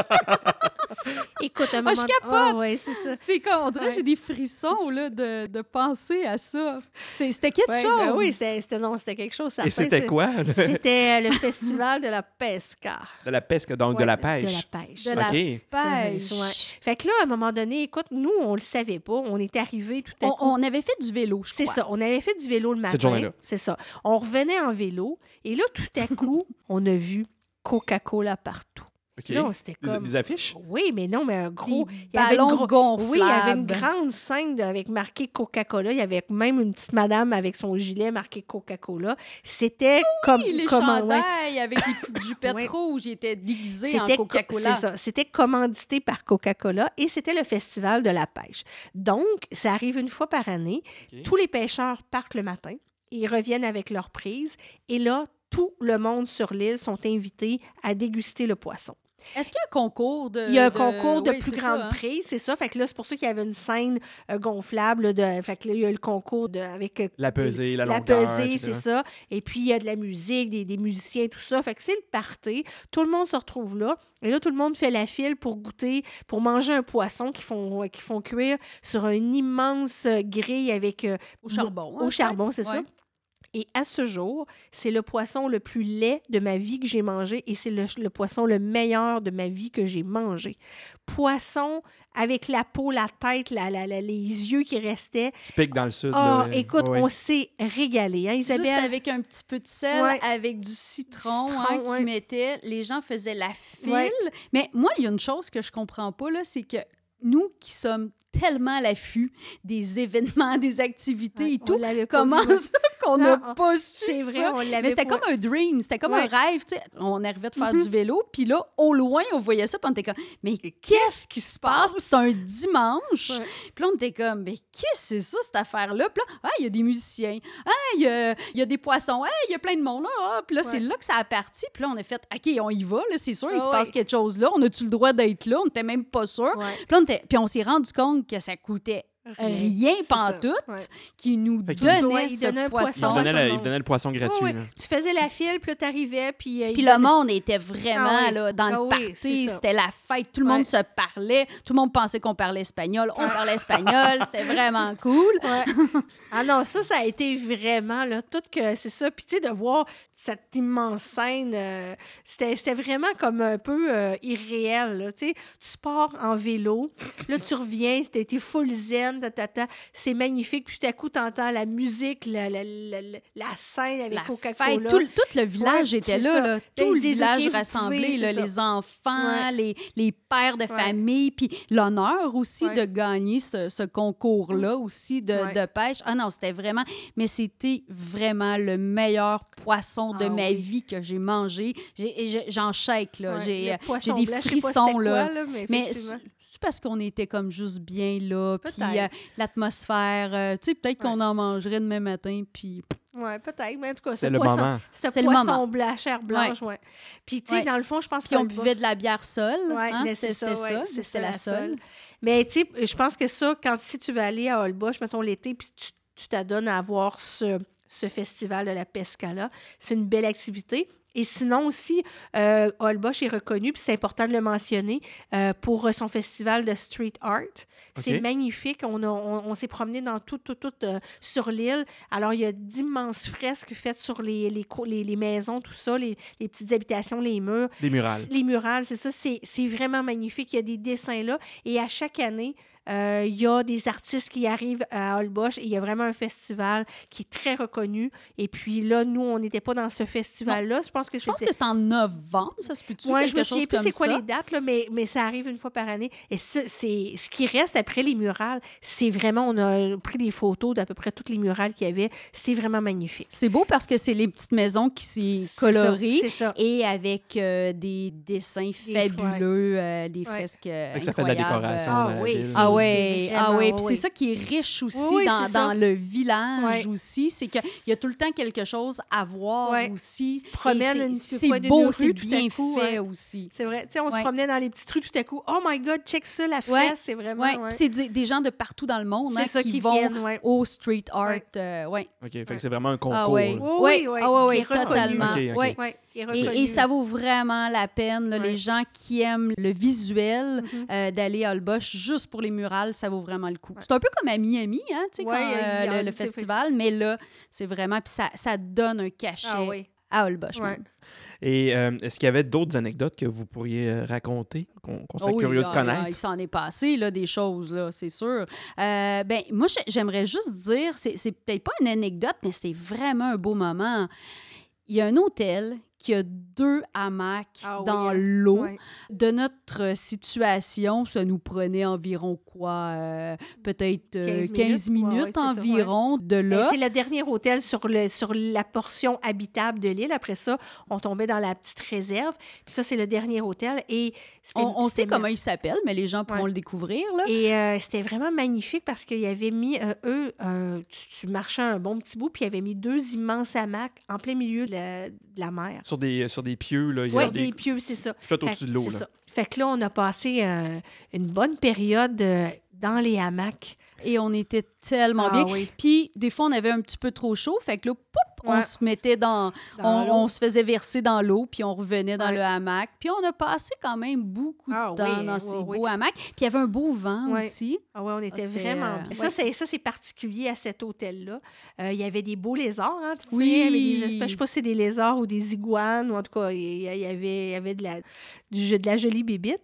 Écoute, un Ah, moment... je capote! Ah, ouais, c'est ça. C'est comme, on dirait que Ouais. j'ai des frissons là, de, de penser à ça. C'est- C'était quelque Ouais, chose. ben oui, c'était non, c'était quelque chose. Et c'était c'est- quoi? le- C'était le festival de la pesca. De la pesque, donc de la De pêche. la pêche. De la pêche. Ouais. Fait que là, à un moment donné, écoute, nous, on le savait pas. On était arrivés tout à On, coup. on avait fait du vélo, je C'est crois. ça. On avait fait du vélo le matin. Cette journée-là. C'est ça. On revenait en vélo. Et là, tout à coup, on a vu Coca-Cola partout. OK. Là, c'était Des, comme... des affiches? Oui, mais non, mais un gros... Il y avait une gros-. Oui, il y avait une grande scène de- avec marqué Coca-Cola. Il y avait même une petite madame avec son gilet marqué Coca-Cola. C'était comme... Oui, les comment- ouais. chandails avec les petites [LAUGHS] jupettes rouges, ils étaient déguisés en Coca-Cola. c'est ça. C'était commandité par Coca-Cola et c'était le festival de la pêche. Donc, ça arrive une fois par année. Tous les pêcheurs partent le matin. Ils reviennent avec leur prise. Et là, tout le monde sur l'île sont invités à déguster le poisson. Est-ce qu'il y a un concours de. Il y a un de- concours de oui, plus grande ça, hein? prise, c'est ça. Fait que là, c'est pour ça qu'il y avait une scène euh, gonflable. De, fait que là, il y a le concours de, avec euh, La pesée, la la longueur, pesée, etc. c'est ça. Et puis, il y a de la musique, des, des musiciens, tout ça. Fait que c'est le party. Tout le monde se retrouve là. Et là, tout le monde fait la file pour goûter, pour manger un poisson qu'ils font, qu'ils font cuire sur une immense euh, grille avec... euh, Au charbon. hein, au charbon, c'est ça. Et à ce jour, c'est le poisson le plus laid de ma vie que j'ai mangé et c'est le, le poisson le meilleur de ma vie que j'ai mangé. Poisson avec la peau, la tête, la, la- la- les yeux qui restaient. Typique dans le sud. Ah, écoute, Ouais, on s'est régalé, hein, Juste Isabelle? avec un petit peu de sel, Ouais. avec du citron, Citron, hein, ouais. qu'ils mettaient. Les gens faisaient la file. Ouais. Mais moi, il y a une chose que je comprends pas, là, c'est que nous qui sommes tellement à l'affût des événements, [LAUGHS] des activités Ouais, et tout, pas comment ça qu'on n'a pas su C'est vrai, ça? on l'avait Mais c'était comme un dream, c'était comme Ouais. un rêve. On arrivait de faire du vélo, puis là, au loin, on voyait ça, puis on était comme, mais qu'est-ce qui se passe? Puis c'est un dimanche. Puis là, on était comme, mais qu'est-ce que c'est ça, cette affaire-là? Puis là, ah, il y a des musiciens. Ah, il y a, il y a des poissons. Ah, il y a plein de monde. Ah, puis là, c'est là que ça a parti. Puis là, on a fait, OK, on y va, là, c'est sûr, il Ah se passe quelque chose là. On a-tu le droit d'être là? On n'était même pas sûr. Puis on s'est rendu compte que ça coûtait rien pantoute Ouais. qui nous donnait Ouais, il ce donnait poisson. donnait, la- il donnait le poisson gratuit. Ouais, ouais. là. Tu faisais la file, puis là, t'arrivais, puis... euh, Puis le donnait- monde était vraiment Ah oui. là, dans Ah le oui, party, c'était la fête, tout le Ouais. monde se parlait, tout le monde pensait qu'on parlait espagnol, on parlait espagnol, [LAUGHS] c'était vraiment cool. Ouais. Ah non, ça, ça a été vraiment, là, tout que c'est ça. Puis, tu sais, de voir cette immense scène, euh, c'était c'était vraiment comme un peu euh, irréel, là, tu sais. Tu pars en vélo, là, tu reviens, été full zen, c'est magnifique. Puis tout à coup, tu entends la musique, la, la, la, la- la scène avec La Coca-Cola. tout, le- tout le village Ouais, était là, tout le village rassemblé, pouvez, là, c'est les enfants, Ouais. les, les pères de Ouais. famille, puis l'honneur aussi de gagner ce, ce concours-là aussi de, pêche. Ah non, c'était vraiment, mais c'était vraiment le meilleur poisson de Ah ma oui. vie que j'ai mangé. J'en shake, là. J'ai poisson des frissons, là. quoi, là, mais. C'est parce qu'on était comme juste bien là, puis euh, l'atmosphère, euh, tu sais, peut-être qu'on en mangerait demain matin, puis Ouais, peut-être. Mais en tout cas, C'est ce le poisson, moment. ce C'est le poisson moment. blanc, chair blanche, ouais. Puis, tu sais, Ouais. dans le fond, je pense puis on que buvait de la bière seule, Ouais, hein, mais c'était c'est ça, c'était ça, la la seule. seule. Mais tu sais, je pense que ça, quand si tu vas aller à Holbox, mettons l'été, puis tu t'adonnes à voir ce, ce festival de la pesca-là, c'est une belle activité. Et sinon aussi, euh, est reconnu, puis c'est important de le mentionner, euh, pour son festival de street art. C'est magnifique. On, a- on, on s'est promené dans tout, tout, tout euh, sur l'île. Alors, il y a d'immenses fresques faites sur les, les, les, les maisons, tout ça, les, les petites habitations, les murs. Des murales. Les murales, c'est ça, c'est c'est vraiment magnifique. Il y a des dessins là. Et à chaque année, euh, il y a des artistes qui arrivent à Holbox et il y a vraiment un festival qui est très reconnu. Et puis là, nous, on n'était pas dans ce festival-là. Je pense que Je pense c'était. que c'est en novembre, ça se peut-tu? Ouais, quelque je me chose souviens plus c'est quoi ça? les dates, là, mais, mais ça arrive une fois par année. Et c'est ce qui reste après les murales, c'est vraiment, on a pris des photos d'à peu près toutes les murales qu'il y avait. C'est vraiment magnifique. C'est beau parce que c'est les petites maisons qui sont C'est ça, colorées C'est ça. et avec euh, des dessins Des fabuleux, euh, des Ouais. fresques euh, ça fait de la incroyables. décoration. Ah la oui, c'est- Ah ouais, ah ouais, puis oui. c'est ça qui est riche aussi Oui, dans, le village aussi, c'est qu'il y a tout le temps quelque chose à voir aussi. te promènes une- c'est- tu beau, c'est bien coup, fait ouais. aussi. C'est vrai. Tu sais, on se promenait dans les petites rues tout à coup. Oh my God, check ça, la Ouais. fraise. C'est vraiment. Ouais, ouais. puis c'est des, gens de partout dans le monde hein, ça qui, qui vont viennent, ouais. au street art. Ouais. euh, ouais. OK, fait que c'est vraiment un concours. Ah ouais. là. Oui, Ouais, oui, oui, ah ouais, qui est reconnu. Et, ça vaut vraiment la peine, là, Ouais. les gens qui aiment le visuel, Mhm. euh, d'aller à Holbox juste pour les murales, ça vaut vraiment le coup. C'est un peu comme à Miami, hein, tu sais, quand, euh, le, festival, mais là, c'est vraiment, puis ça, ça donne un cachet Ah oui. à même. Et euh, est-ce qu'il y avait d'autres anecdotes que vous pourriez raconter, qu'on serait Oh oui, curieux là, de là, connaître? il s'en est passé là, des choses, là, c'est sûr. Euh, ben, moi, j'ai- j'aimerais juste dire, c'est peut-être pas une anecdote, mais c'est vraiment un beau moment. Il y a un hôtel qui a deux hamacs Ah dans hein. l'eau. De notre situation, ça nous prenait environ quoi? euh, Peut-être euh, 15 15 minutes. minutes, Ouais, ouais, c'est ça, environ de Ben, là. C'est le dernier hôtel sur, le, sur la portion habitable de l'île. Après ça, on tombait dans la petite réserve. Puis ça, c'est le dernier hôtel. Et On, on sait comment il s'appelle, mais les gens pourront Ouais. le découvrir. Là. Et euh, c'était vraiment magnifique parce qu'ils avaient mis, euh, eux, euh, tu, tu marchais un bon petit bout, puis ils avaient mis deux immenses hamacs en plein milieu de la, de la mer. Sur des, sur des pieux, là, il y Oui, a des des pieux, c'est ça. Fait au-dessus que de l'eau. c'est là. ça. Fait que là, on a passé euh, une bonne période euh, dans les hamacs. Et on était tellement Ah bien. oui. Puis, des fois, on avait un petit peu trop chaud. Fait que là, poup, on Ouais. se mettait dans. Dans on, se faisait verser dans l'eau, puis on revenait dans Ouais. le hamac. Puis, on a passé quand même beaucoup de Ah temps oui, dans oui, ces oui. beaux hamacs. Puis, il y avait un beau vent aussi. Ah ouais, on était vraiment euh. Ça, c'est, ça, c'est particulier à cet hôtel-là. Euh, il y avait des beaux lézards, hein, tu Oui. souviens? Il y avait des espèces, je sais pas si c'est des lézards ou des iguanes, ou en tout cas, il y, avait, il y avait de, la, du, de la jolie bébite.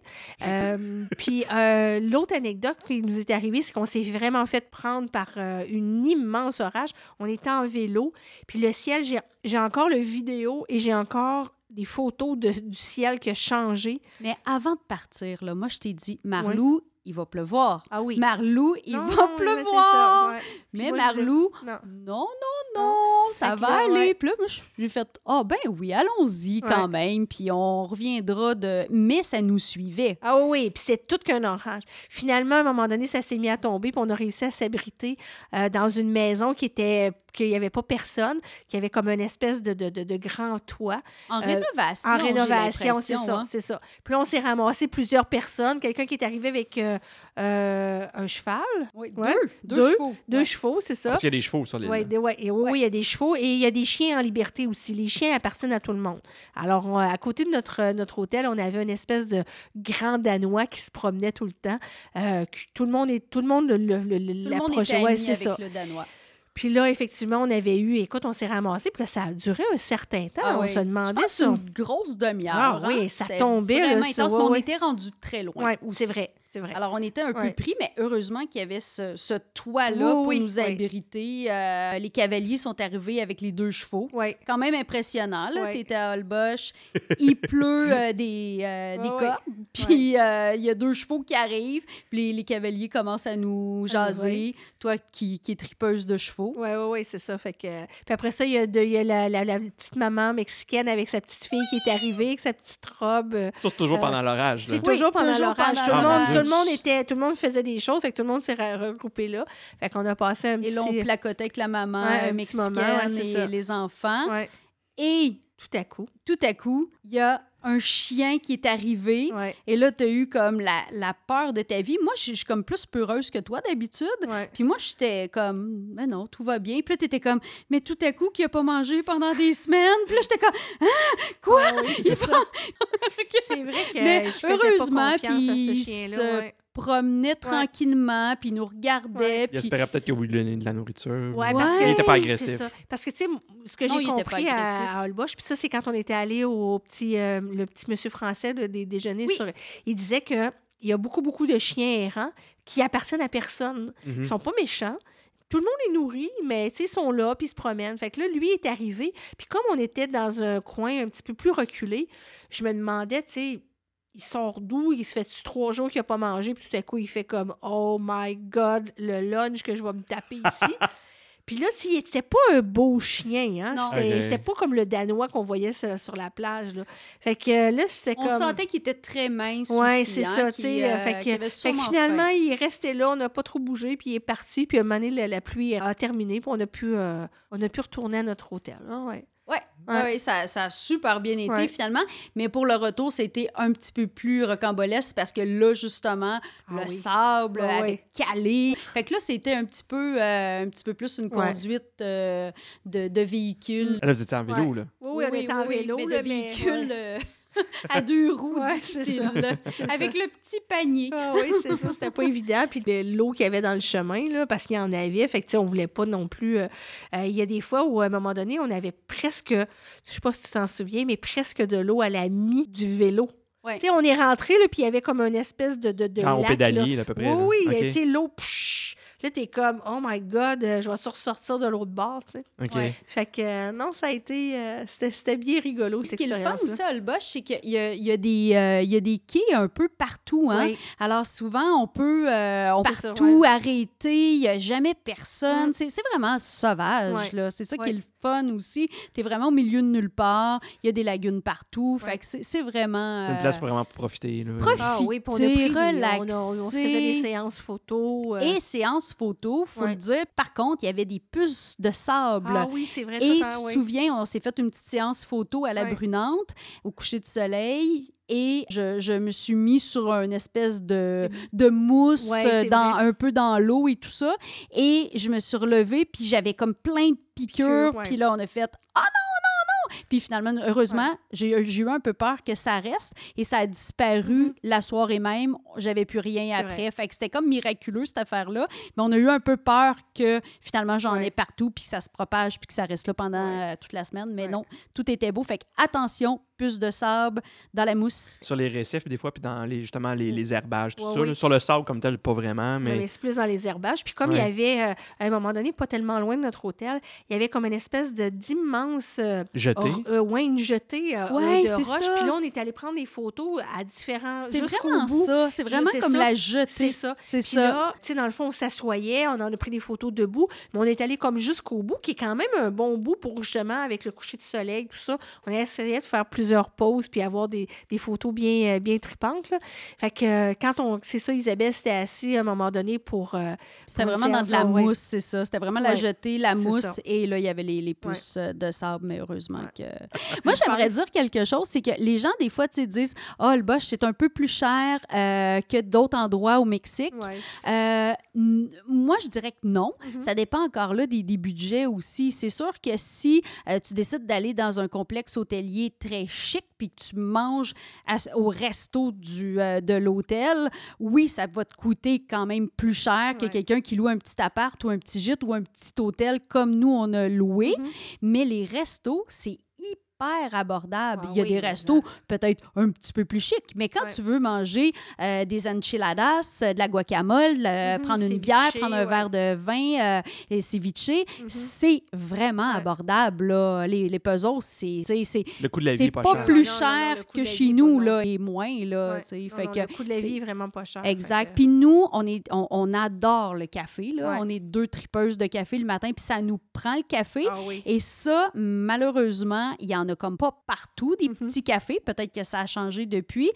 Euh, [LAUGHS] puis euh, l'autre anecdote qui nous est arrivée, c'est qu'on s'est vraiment fait prendre par une immense orage. On était en vélo, puis le ciel, j'ai, encore le vidéo et j'ai encore des photos de- du ciel qui a changé. Mais avant de partir, là, moi, je t'ai dit, Marlou, il va pleuvoir. Ah oui. Marlou, il Non, va pleuvoir. ça, ouais. Mais moi, je disais- Marlou, Non. non, non, non, ça Fait va là, aller. ouais. Puis là, j'ai fait, ah ben oui, allons-y quand même, puis on reviendra de... Mais ça nous suivait. Ah oui, oui, puis c'est tout qu'un orage. Finalement, à un moment donné, ça s'est mis à tomber, puis on a réussi à s'abriter euh, dans une maison qui était qu'il n'y avait pas personne, qui avait comme une espèce de, de, de, de grand toit. En Euh, rénovation, En rénovation, c'est ça, hein. c'est ça. Puis là, on s'est ramassé plusieurs personnes. Quelqu'un qui est arrivé avec euh, euh, un cheval, Oui, Ouais. deux, deux, Deux, chevaux. deux ouais. chevaux, c'est ça. Parce qu'il y a des chevaux sur les Ouais, des- ouais, et oui, oui, il y a des chevaux et il y a des chiens en liberté aussi. Les chiens appartiennent à tout le monde. Alors, on- à côté de notre, notre hôtel, on avait une espèce de grand Danois qui se promenait tout le temps. Euh, tout le monde, est, tout le monde le- le- le- Tout le monde l'approchait. était Ouais, ami c'est avec ça. le Danois. Puis là, effectivement, on avait eu, écoute, on s'est ramassé, puis là, ça a duré un certain temps. Ah on oui. se demandait Je pense ça. une grosse demi-heure. Ah oui, hein. ça C'était tombait, là, Vraiment ça, intense, ouais, mais on ouais. était rendu très loin. Oui, c'est vrai. C'est vrai. Alors, on était un peu pris, mais heureusement qu'il y avait ce, ce toit-là pour Oui, nous oui. abriter. Euh, les cavaliers sont arrivés avec les deux chevaux. Oui. Quand même impressionnant, là. T'étais à Holbox, il pleut euh, des, euh, [LAUGHS] des cordes, [LAUGHS] puis euh, il y a deux chevaux qui arrivent, puis les, les cavaliers commencent à nous jaser. Toi qui, qui es tripeuse de chevaux. Oui, oui, oui, c'est ça. Fait que... Puis après ça, il y a, de- il y a la, la- la petite maman mexicaine avec sa petite fille qui est arrivée, avec sa petite robe. Ça, c'est toujours Euh, pendant l'orage. C'est toujours pendant l'orage. Tout, le monde- l'orage. tout le monde était, tout le monde faisait des choses, fait que tout le monde s'est re- regroupé là. Fait qu'on a passé un Et petit... là, on placotait avec la maman Ouais, euh, mexicaine moment, ouais, c'est et ça. les enfants. Ouais, Et tout à coup. tout à coup, il y a un chien qui est arrivé. Ouais, Et là, tu as eu comme la, la peur de ta vie. Moi, je suis comme plus peureuse que toi d'habitude. ouais. Puis moi, j'étais comme, mais non, tout va bien. Puis là, t'étais comme, mais tout à coup, qui a pas mangé pendant des semaines? Puis là, j'étais comme, ah, quoi? Ah oui, c'est. [LAUGHS] C'est vrai que Mais je faisais heureusement, pas confiance à ce il chien-là. Ouais. Promenait tranquillement, puis il nous regardait. Il Puis espérait peut-être que vous lui donniez de la nourriture. Ouais, Ouais. parce que Il était pas c'est agressif. ça. Parce que, tu sais, ce que j'ai il compris à, à puis ça, c'est quand on était allé au petit, euh, le petit monsieur français là, des déjeuners. Oui. Sur, il disait que il y a beaucoup, beaucoup de chiens errants qui appartiennent à personne. Mhm. Ils sont pas méchants. Tout le monde est nourri, mais tu sais, ils sont là, puis ils se promènent. Fait que là, lui est arrivé. Puis comme on était dans un coin un petit peu plus reculé, je me demandais, tu sais, il sort d'où? Il se fait-tu trois jours qu'il n'a pas mangé? Puis tout à coup, il fait comme Oh my God, le lunch que je vais me taper [LAUGHS] ici. Puis là, tu sais, c'était pas un beau chien, hein? Non. C'était pas comme le Danois qu'on voyait sur, sur la plage. Là. Fait que euh, là, c'était on comme. sentait qu'il était très mince Oui, c'est hein, ça, tu sais. euh, fait que, fait finalement, faim. il est resté là, on n'a pas trop bougé, puis il est parti, puis à un moment donné, la, la pluie a terminé, puis on a pu, euh, on a pu retourner à notre hôtel. là, ouais. Ouais, Ouais. ouais, ça, ça a super bien été Ouais. finalement. Mais pour le retour, c'était un petit peu plus rocambolesque parce que là, justement, Ah le oui. sable Ouais, avait calé. Fait que là, c'était un petit peu, euh, un petit peu plus une Ouais. conduite euh, de, de véhicule. Là, vous étiez en vélo, là. Oui, oui, on était en vélo, mais là, de mais, véhicule euh, [LAUGHS] à deux roues Ouais, là, avec le petit panier. Ah oui, c'est ça, c'était pas évident. Puis le- l'eau qu'il y avait dans le chemin, là, parce qu'il y en avait, fait que, tu sais, on voulait pas non plus... euh, euh, Il y a des fois où, à un moment donné, on avait presque, je sais pas si tu t'en souviens, mais presque de l'eau à la mi du vélo. Ouais. Tu sais, on est rentré, puis il y avait comme une espèce de, de, de Genre au lac, là. pédalier, là, à peu près. Oui, oui, OK. tu sais, l'eau, là, t'es comme, oh my God, euh, je vais-tu ressortir de l'autre bord, tu sais. OK. Ouais. Fait que, euh, non, ça a été, euh, c'était c'était bien rigolo, Ce qui est le fun aussi à Holbox, c'est qu'il y a, il y, a des, euh, il y a des quais un peu partout. Hein? Oui. Alors souvent, on peut, euh, on peut Partir, tout arrêter, il n'y a jamais personne. Mm. C'est c'est vraiment sauvage. Ouais. là. C'est ça qui Ouais. est le fun aussi. Tu es vraiment au milieu de nulle part. Il y a des lagunes partout. Ouais. Fait que c'est c'est vraiment... C'est une place pour vraiment profiter. Là. Profite. Ah oui, on a pris des, on, relaxer. a- on se faisait des séances photos. euh. Et séance photo, faut Ouais. le dire. Par contre, il y avait des puces de sable. Ah oui, c'est vrai. Et tu te souviens, on s'est fait une petite séance photo à la brunante, au coucher de soleil. Et je, je me suis mis sur une espèce de, de mousse Ouais, dans, vrai. un peu dans l'eau et tout ça. Et je me suis relevée, puis j'avais comme plein de piqûres. Ouais. Puis là, on a fait « Ah non, non! » Puis finalement, heureusement, j'ai j'ai eu un peu peur que ça reste. Et ça a disparu Mhm. la soirée même. J'avais plus rien après. vrai. Fait que c'était comme miraculeux, cette affaire-là. Mais on a eu un peu peur que finalement, j'en Ouais. ai partout, puis que ça se propage, puis que ça reste là pendant Ouais. euh, toute la semaine. Mais Ouais. non, tout était beau. Fait que attention, puce de sable dans la mousse. Sur les récifs, des fois, puis dans les, justement les, les herbages, tout Ouais, ça. oui. là. Sur le sable, comme tel, pas vraiment, mais... mais c'est plus dans les herbages. Puis comme il y avait, euh, à un moment donné, pas tellement loin de notre hôtel, il y avait comme une espèce de d'immense... euh, jeté. or- euh, ouais, une jetée euh, Ouais, de c'est ça. Puis là, on est allé prendre des photos à différents... C'est jusqu'au vraiment bout. ça. C'est vraiment c'est comme ça. la C'est jetée. ça. C'est Puis ça. là, tu sais, dans le fond, on s'assoyait, on en a pris des photos debout, mais on est allé comme jusqu'au bout, qui est quand même un bon bout pour justement, avec le coucher du soleil, tout ça, on a essayé de faire plusieurs pauses puis avoir des, des photos bien, euh, bien tripantes. Là. Fait que euh, quand on. C'est ça, Isabelle s'était assise à un moment donné pour. euh, C'était vraiment dans de la ouais. mousse, c'est ça. C'était vraiment la jetée, la c'est mousse, ça. et là, il y avait les, les pousses euh, de sable, mais heureusement Moi, [LAUGHS] j'aimerais dire quelque chose, c'est que les gens, des fois, disent « Ah, le Bosch, c'est un peu plus cher euh, que d'autres endroits au Mexique. Ouais. Euh, moi, je dirais que non. Mhm. Ça dépend encore là des, des budgets aussi. C'est sûr que si euh, tu décides d'aller dans un complexe hôtelier très chic puis que tu manges à- au resto du, de l'hôtel, oui, ça va te coûter quand même plus cher que quelqu'un qui loue un petit appart ou un petit gîte ou un petit hôtel comme nous, on a loué. Mhm. Mais les restos, c'est hyper abordable. Ah Il y a oui, des restos peut-être un petit peu plus chics, mais quand Ouais. tu veux manger euh, des enchiladas, euh, de la guacamole, euh, Mhm, prendre une ceviche, bière, prendre un ouais. verre de vin euh, et ceviche, Mhm. c'est vraiment Ouais. abordable. là. Les, les puzzles, c'est Le coût de la vie pas pas cher. plus Non, non, non, cher que de la chez vie nous, là, et moins. Là, Fait non, que le coût de la vie est vraiment pas cher. Exact. Puis nous, on, est, on, on adore le café. Là. Ouais. On est deux tripeuses de café le matin, puis ça nous prend le café. Ah oui. Et ça, malheureusement, il y en a comme pas partout des Mhm. petits cafés. Peut-être que ça a changé depuis.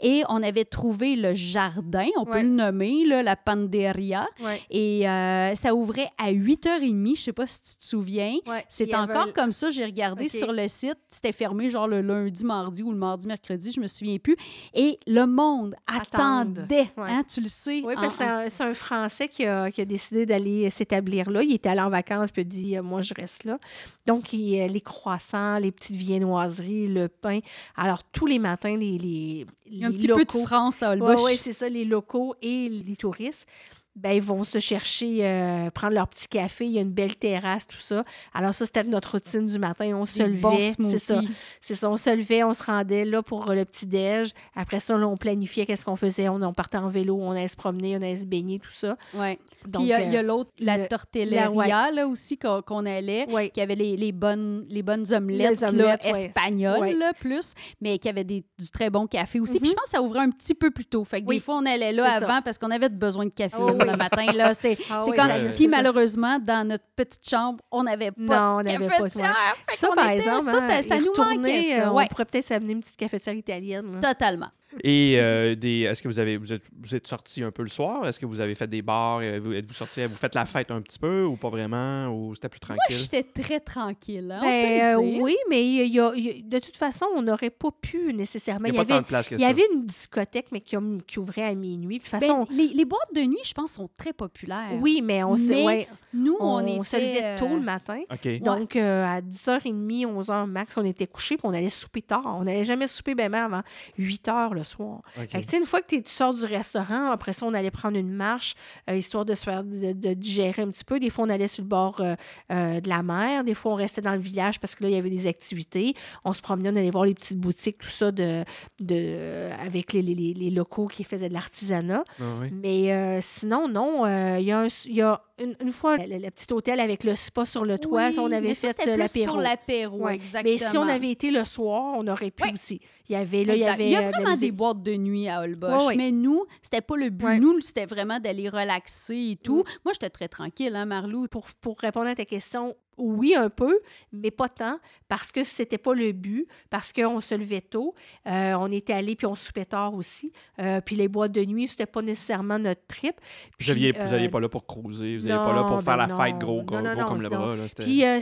Et on avait trouvé le jardin, on peut le nommer, là, la Panderia. Ouais. Et euh, ça ouvrait à 8h30. Je sais pas si tu te souviens. Ouais. C'est avait encore comme ça. J'ai regardé sur le site. C'était fermé genre le lundi, mardi ou le mardi, mercredi. Je me souviens plus. Et le monde attendait. Hein, tu le sais. Oui, en- parce que c'est un, Français qui a, qui a décidé d'aller s'établir là. Il était allé en vacances puis il a dit euh, Moi, je reste là. Donc, il, euh, les croissants, les petites viennoiseries, le pain. Alors, tous les matins, les, les, Il y a un les petit peu de locaux. France à Oui, Holbox. c'est ça, les locaux et les touristes. Ben, ils vont se chercher, euh, prendre leur petit café. Il y a une belle terrasse, tout ça. Alors, ça, c'était notre routine du matin. On se levait. C'est ça. C'est ça, on se levait, on se rendait là pour le petit-déj. Après ça, là, on planifiait qu'est-ce qu'on faisait. On, on partait en vélo, on allait se promener, on allait se baigner, tout ça. Donc, Puis il y a, il y a euh, l'autre, la le- la- ouais. là aussi, qu'on allait, ouais. qui avait les, les bonnes, les bonnes omelettes, Les omelettes, là, ouais. espagnoles, là, plus, mais qui avait des, du très bon café aussi. Puis Mhm. je pense que ça ouvrait un petit peu plus tôt. Fait que Oui. des fois, on allait là ça. avant parce qu'on avait besoin de café Oh oui. Le matin. Là, c'est, [LAUGHS] Ah oui, comme... ben, Puis ça. malheureusement, dans notre petite chambre, on n'avait pas Non, on de pas cafetière. Fait Ça, qu'on par était- exemple, ça, ça, hein, ça nous manquait, ça. euh, Ouais, On pourrait peut-être s'amener une petite cafetière italienne. là. totalement. Et euh, des, est-ce que vous avez vous êtes, vous êtes sorti un peu le soir? Est-ce que vous avez fait des bars? Euh, vous- Êtes-vous sorti, vous faites la fête un petit peu ou pas vraiment? Ou c'était plus Moi, tranquille? j'étais très tranquille. hein, on Ben, peut le euh, dire. oui, mais il y a- il y y de toute façon, on n'aurait pas pu nécessairement. Il y a pas avait, tant de place que il y ça. avait une discothèque, mais qui, ouvrait à minuit. Puis de toute Ben, façon, les, les boîtes de nuit, je pense, sont très populaires. oui, mais on, se- Mais ouais, Nous, on, on, était... se levait tôt le matin. Donc, euh, à 10h30, 11h max, on était couchés, puis on allait souper tard. On n'allait jamais souper ben, ben avant 8h le soir. Fait que, une fois que tu sors du restaurant, après ça, on allait prendre une marche, euh, histoire de se faire de, de digérer un petit peu. Des fois, on allait sur le bord euh, euh, de la mer. Des fois, on restait dans le village parce que là, il y avait des activités. On se promenait, on allait voir les petites boutiques, tout ça, de, de, avec les, les- les- locaux qui faisaient de l'artisanat. Ah oui. Mais euh, sinon, non, euh, il y a, un- il y a une, une fois le, le petit hôtel avec le spa sur le toit, oui, on avait mais ça, fait l'apéro. pour l'apéro, Ouais. exactement. Mais si on avait été le soir, on aurait pu Oui. aussi. Il y avait, là, il y avait Il y a de la vraiment des. Boîtes de nuit à Holbox. Ouais, ouais. Mais nous, c'était pas le but. Nous, c'était vraiment d'aller relaxer et tout. Mm. Moi, j'étais très tranquille, hein, Marlou? pour, pour répondre à ta question, oui, un peu, mais pas tant, parce que c'était pas le but, parce qu'on se levait tôt. Euh, on était allé puis on soupait tard aussi. Euh, puis les boîtes de nuit, c'était pas nécessairement notre trip. Vous n'alliez Puis, euh, pas là pour cruiser, vous n'alliez pas là pour faire ben la fête gros, gros, Non, non, gros non, comme le bras. Là, Puis euh,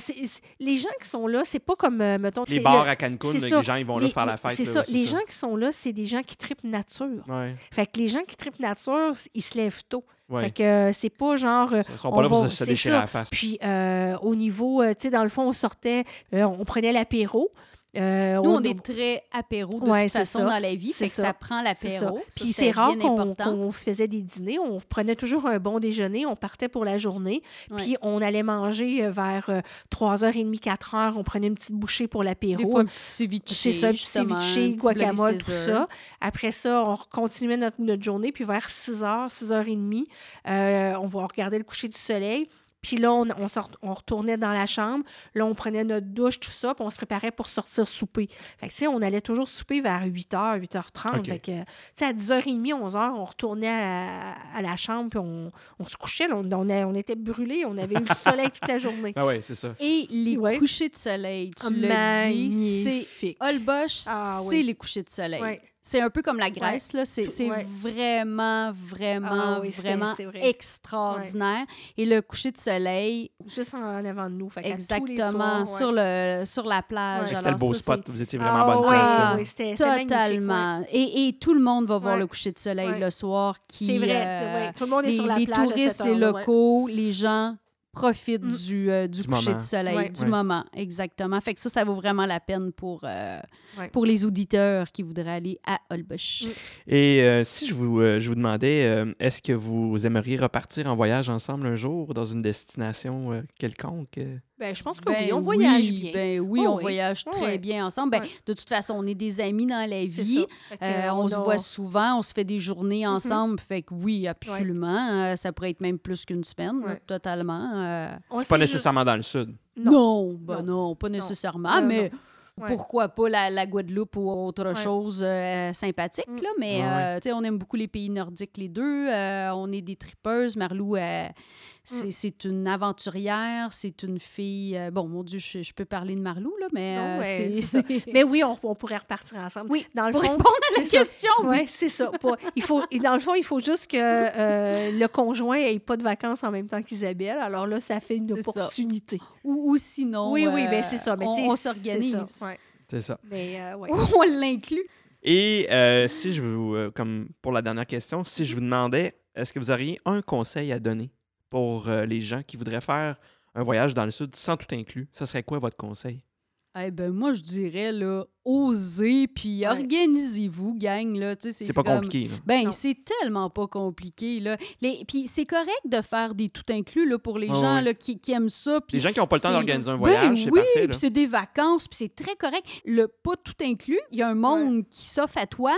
les gens qui sont là, c'est pas comme, mettons... les bars le- à Cancun, c'est là, ça. les gens ils vont là faire la fête. C'est ça. Les gens qui sont là, c'est des gens qui tripent nature. Ouais, Fait que les gens qui tripent nature, ils se lèvent tôt. Ouais. Fait que euh, c'est pas genre... euh, Ils sont on pas là pour va- se- se déchirer ça. la face. Puis euh, au niveau, euh, tu sais, dans le fond, on sortait, euh, on prenait l'apéro. Euh, Nous, on- on est très apéro de Ouais, toute façon ça. dans la vie. C'est que ça, ça. prend l'apéro. Puis c'est rare qu'on qu'on se faisait des dîners. On prenait toujours un bon déjeuner. On partait pour la journée. Ouais. Puis on allait manger euh, vers euh, 3h30, 4h. On prenait une petite bouchée pour l'apéro. un petit ceviche, C'est ça, petit ceviche, guacamole, tout ça. Après ça, on continuait notre, notre journée, puis vers 6 h, 6 h 30, euh, on va regarder le coucher du soleil. Puis là, on, on, sort- on retournait dans la chambre. Là, on prenait notre douche, tout ça, puis on se préparait pour sortir souper. Fait que, tu sais, on allait toujours souper vers 8 h, 8 h 30. OK. Fait que, tu sais, à 10 h 30, 11 h, on retournait à, à la chambre, puis on, on se couchait. là. on, on, a- on était brûlés. On avait eu le soleil toute la journée. Ah ouais, c'est ça. Et les Ouais. couchers de soleil, tu l'as dit, c'est Magnifique. Holbox, Ah c'est oui. les couchers de soleil. Ouais. C'est un peu comme la Grèce, là. C'est Tout- c'est ouais. vraiment, vraiment, Ah oui, vraiment c'est vrai. extraordinaire. Et le coucher de soleil, Juste en avant de nous. Fait qu'à tous les exactement, soirs, ouais. sur, le, sur la plage. Ouais. C'était le beau ça, spot. c'est Vous étiez vraiment Ah, à bonne ouais, place. Là. oui, c'était c'était magnifique, ouais. Totalement. Et, et tout le monde va voir Ouais. le coucher de soleil Ouais. le soir. Qui, C'est vrai, euh, c'est- ouais. Tout le monde est les, sur la les plage. touristes, les locaux, les gens profitent Mm. du, euh, du, Du coucher moment. de soleil, Ouais. du Ouais. moment, exactement. Fait que ça, ça vaut vraiment la peine pour, euh, Ouais. pour les auditeurs qui voudraient aller à Holbox. Mm. Et euh, si je vous, euh, je vous demandais, euh, est-ce que vous aimeriez repartir en voyage ensemble un jour dans une destination euh, quelconque? Ben, je pense que Ben oui, on voyage oui, bien. Ben oui, Oh on oui. voyage Oh très oui. bien ensemble. Ben. De toute façon, on est des amis dans la vie. Euh, on, se a- voit souvent, on se fait des journées Mm-hmm. ensemble. Fait que oui, absolument. euh, ça pourrait être même plus qu'une semaine, là, totalement. euh. Pas nécessairement dans le sud. Non. Non, ben Non. non, pas nécessairement, Non, mais Ouais. pourquoi pas la, la Guadeloupe ou autre Ouais. chose euh, sympathique, Mm. là. Mais Ouais, euh, sais, on aime beaucoup les pays nordiques, les deux. Euh, on est des tripeuses. Marlou, euh, c'est Mm. c'est une aventurière, c'est une fille... euh, bon, mon Dieu, je, je peux parler de Marlou, là, mais... Non, euh, ouais, c'est- c'est ça. [LAUGHS] Mais oui, on, on pourrait repartir ensemble. Oui, Dans le pour fond, répondre à la question, oui. Oui, c'est ça. Il faut, et dans le fond, il faut juste que euh, le conjoint ait pas de vacances en même temps qu'Isabelle. Alors là, ça fait une opportunité. Ou, ou sinon, oui, oui, euh, ben c'est ça. Mais on, s'organise. c'est ça, ouais. C'est ça. Mais euh, ouais. Ou [LAUGHS] on l'inclut. Et euh, si je vous, euh, comme pour la dernière question, si je vous demandais, est-ce que vous auriez un conseil à donner? Pour euh, les gens qui voudraient faire un voyage dans le sud sans tout inclus, ça serait quoi votre conseil? Eh ben moi, je dirais, là, osez, puis Ouais. organisez-vous, gang, là. C'est pas comme- compliqué. là. Ben, Non. c'est tellement pas compliqué, là. Les... Puis c'est correct de faire des tout inclus, là, pour les Ouais, gens, ouais. là, qui, qui aiment ça. puis Les gens qui n'ont pas le temps c'est- d'organiser un Ben voyage, c'est oui, parfait. puis c'est des vacances, puis c'est très correct. Le pas tout inclus, il y a un monde qui s'offre à toi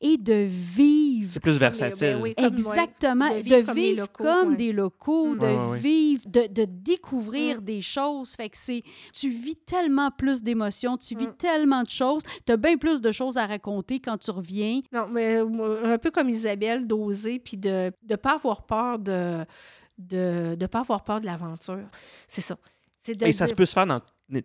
et de vivre C'est plus versatile. Ben oui, Exactement. de De vivre vivre, comme les locaux, comme ouais. des locaux, Mm. de Ouais, ouais, ouais. vivre, de, de découvrir Mm. des choses. Fait que c'est. Tu vis tellement plus d'émotions, tu vis Mm. tellement de choses. Tu as bien plus de choses à raconter quand tu reviens. Non, mais euh, un peu comme Isabelle, d'oser, puis de ne pas avoir peur de de de pas avoir peur de l'aventure. C'est ça. C'est de Et ça se peut se faire dans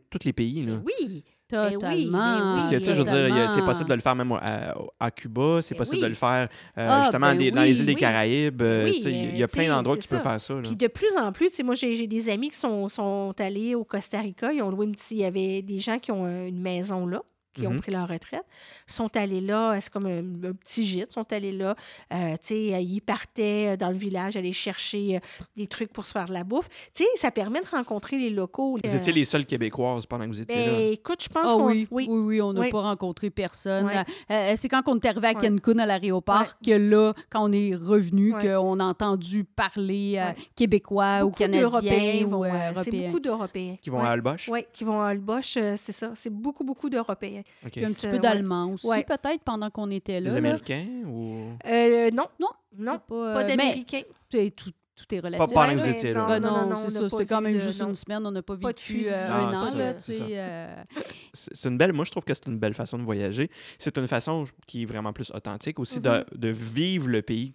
tous les pays. Là. Oui, Totalement. oui, oui. Parce que, tu sais, je veux dire, il y a- c'est possible de le faire même à, à Cuba, c'est Ben possible oui. de le faire euh, Ah, justement ben des- dans les oui, îles des. Caraïbes. euh, Oui, tu sais, il y a- plein d'endroits que tu peux faire ça. là. Puis de plus en plus, tu sais, moi, j'ai des amis qui sont, sont allés au Costa Rica. Ils ont loué une petite. Il y avait des gens qui ont une maison là, qui ont Mhm. pris leur retraite, sont allés là. C'est comme un, un petit gîte. sont allés là. euh, tu sais, euh, ils partaient dans le village, aller chercher euh, des trucs pour se faire de la bouffe. Tu sais, ça permet de rencontrer les locaux. Vous Euh, étiez les seules Québécoises pendant que vous étiez ben, là. écoute, je pense Ah qu'on. oui, oui, oui, on n'a Oui. pas rencontré personne. Ouais. Euh, c'est quand on est arrivé à. Cancun, à l'aéroport, que là, quand on est revenu, Ouais. qu'on a entendu parler euh, québécois ou canadien ou vont, euh, euh, C'est beaucoup d'Européens. Qui vont à Alboche? Oui, qui vont à euh, c'est ça. C'est beaucoup, beaucoup d'Européens. Un petit peu ouais. d'allemand aussi, Ouais. peut-être, pendant qu'on était là. Les là. Américains ou? Euh, non. Non. Non, Pas, pas euh, d'Américains. tout, tout est relatif. Pas pendant que vous étiez là. non, Ben non, non, non, c'est ça. C'était pas quand même de- juste non. une semaine. On n'a pas Pas vécu fusil. euh, Ah, un an, euh, [LAUGHS] C'est une belle. Moi, je trouve que c'est une belle façon de voyager. C'est une façon qui est vraiment plus authentique aussi de, de vivre le pays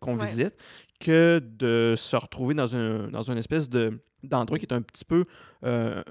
qu'on Ouais. visite que de se retrouver dans, un, dans une espèce de d'endroit qui est un petit peu euh,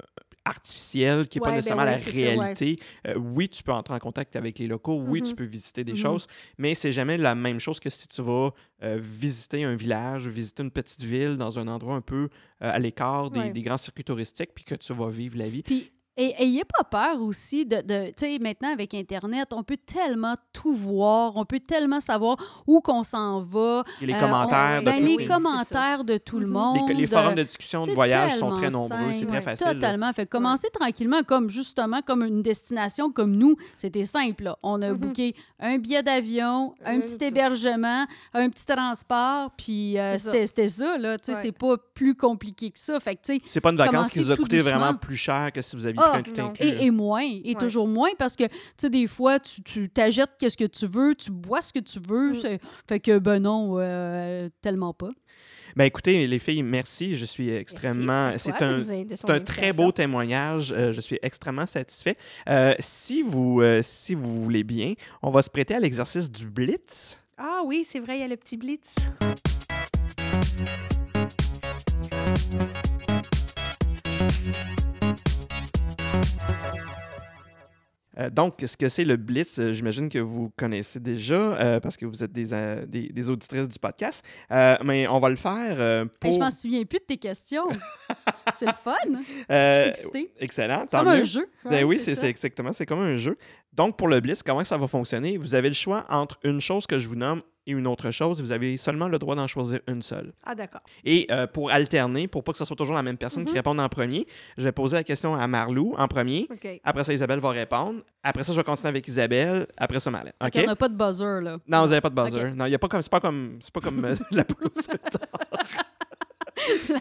artificiel, qui n'est Ouais, pas ben nécessairement ouais, la c'est ça, ouais. réalité. Euh, oui, tu peux entrer en contact avec les locaux. Oui, tu Mhm. peux visiter des Mhm. choses, mais c'est jamais la même chose que si tu vas euh, visiter un village, visiter une petite ville dans un endroit un peu euh, à l'écart des, grands circuits touristiques, puis que tu vas vivre la vie. Puis, et ayez pas peur aussi de, de tu sais, maintenant avec Internet, on peut tellement tout voir, on peut tellement savoir où qu'on s'en va. Et les Euh, commentaires on- de ben, tout- les oui, commentaires de tout le Mhm. monde. les, les forums de discussion de voyage sont très nombreux, c'est très Ouais, facile. là. Totalement. Fait que commencer tranquillement, comme justement comme une destination comme nous, c'était simple. là. On a Mhm. booké un billet d'avion, un Euh, petit tout. hébergement, un petit transport, puis euh, c'était ça. Là. Tu sais, Ouais. C'est pas plus compliqué que ça. Fait que, tu sais, C'est pas une vacance qui vous a coûté vraiment plus cher que si vous aviez Ah, tout non. Et, et moins, et Ouais. toujours moins, parce que, tu sais, des fois, tu, tu t'achètes qu'est-ce que tu veux, tu bois ce que tu veux. Mm. Fait que, ben non, euh, tellement pas. Ben écoutez, les filles, merci. Je suis extrêmement. À C'est un. C'est un très beau témoignage. Euh, je suis extrêmement satisfait. Euh, si, vous, euh, si vous voulez bien, on va se prêter à l'exercice du Blitz. Ah oui, c'est vrai, il y a le petit blitz. Euh, donc, ce que c'est le Blitz, euh, j'imagine que vous connaissez déjà euh, parce que vous êtes des, des, des auditrices du podcast. Mais on va le faire Hey, pour. je m'en souviens plus de tes questions. [LAUGHS] c'est le fun. Je excellent. C'est comme un jeu. Ben oui, c'est exactement. C'est comme un jeu. Donc, pour le Blitz, comment ça va fonctionner? Vous avez le choix entre une chose que je vous nomme et une autre chose. Vous avez seulement le droit d'en choisir une seule. Ah, d'accord. Et euh, pour alterner, pour pas que ce soit toujours la même personne qui Mhm. réponde en premier, je vais poser la question à Marlou en premier. Après ça, Isabelle va répondre. Après ça, je vais continuer avec Isabelle. Après ça, Marlène. OK? qu'on n'a pas de buzzer, là. Non, vous n'avez pas de buzzer. Ok. Non, il y a pas comme. C'est pas comme. C'est pas comme euh, [LAUGHS] la pause [LAUGHS]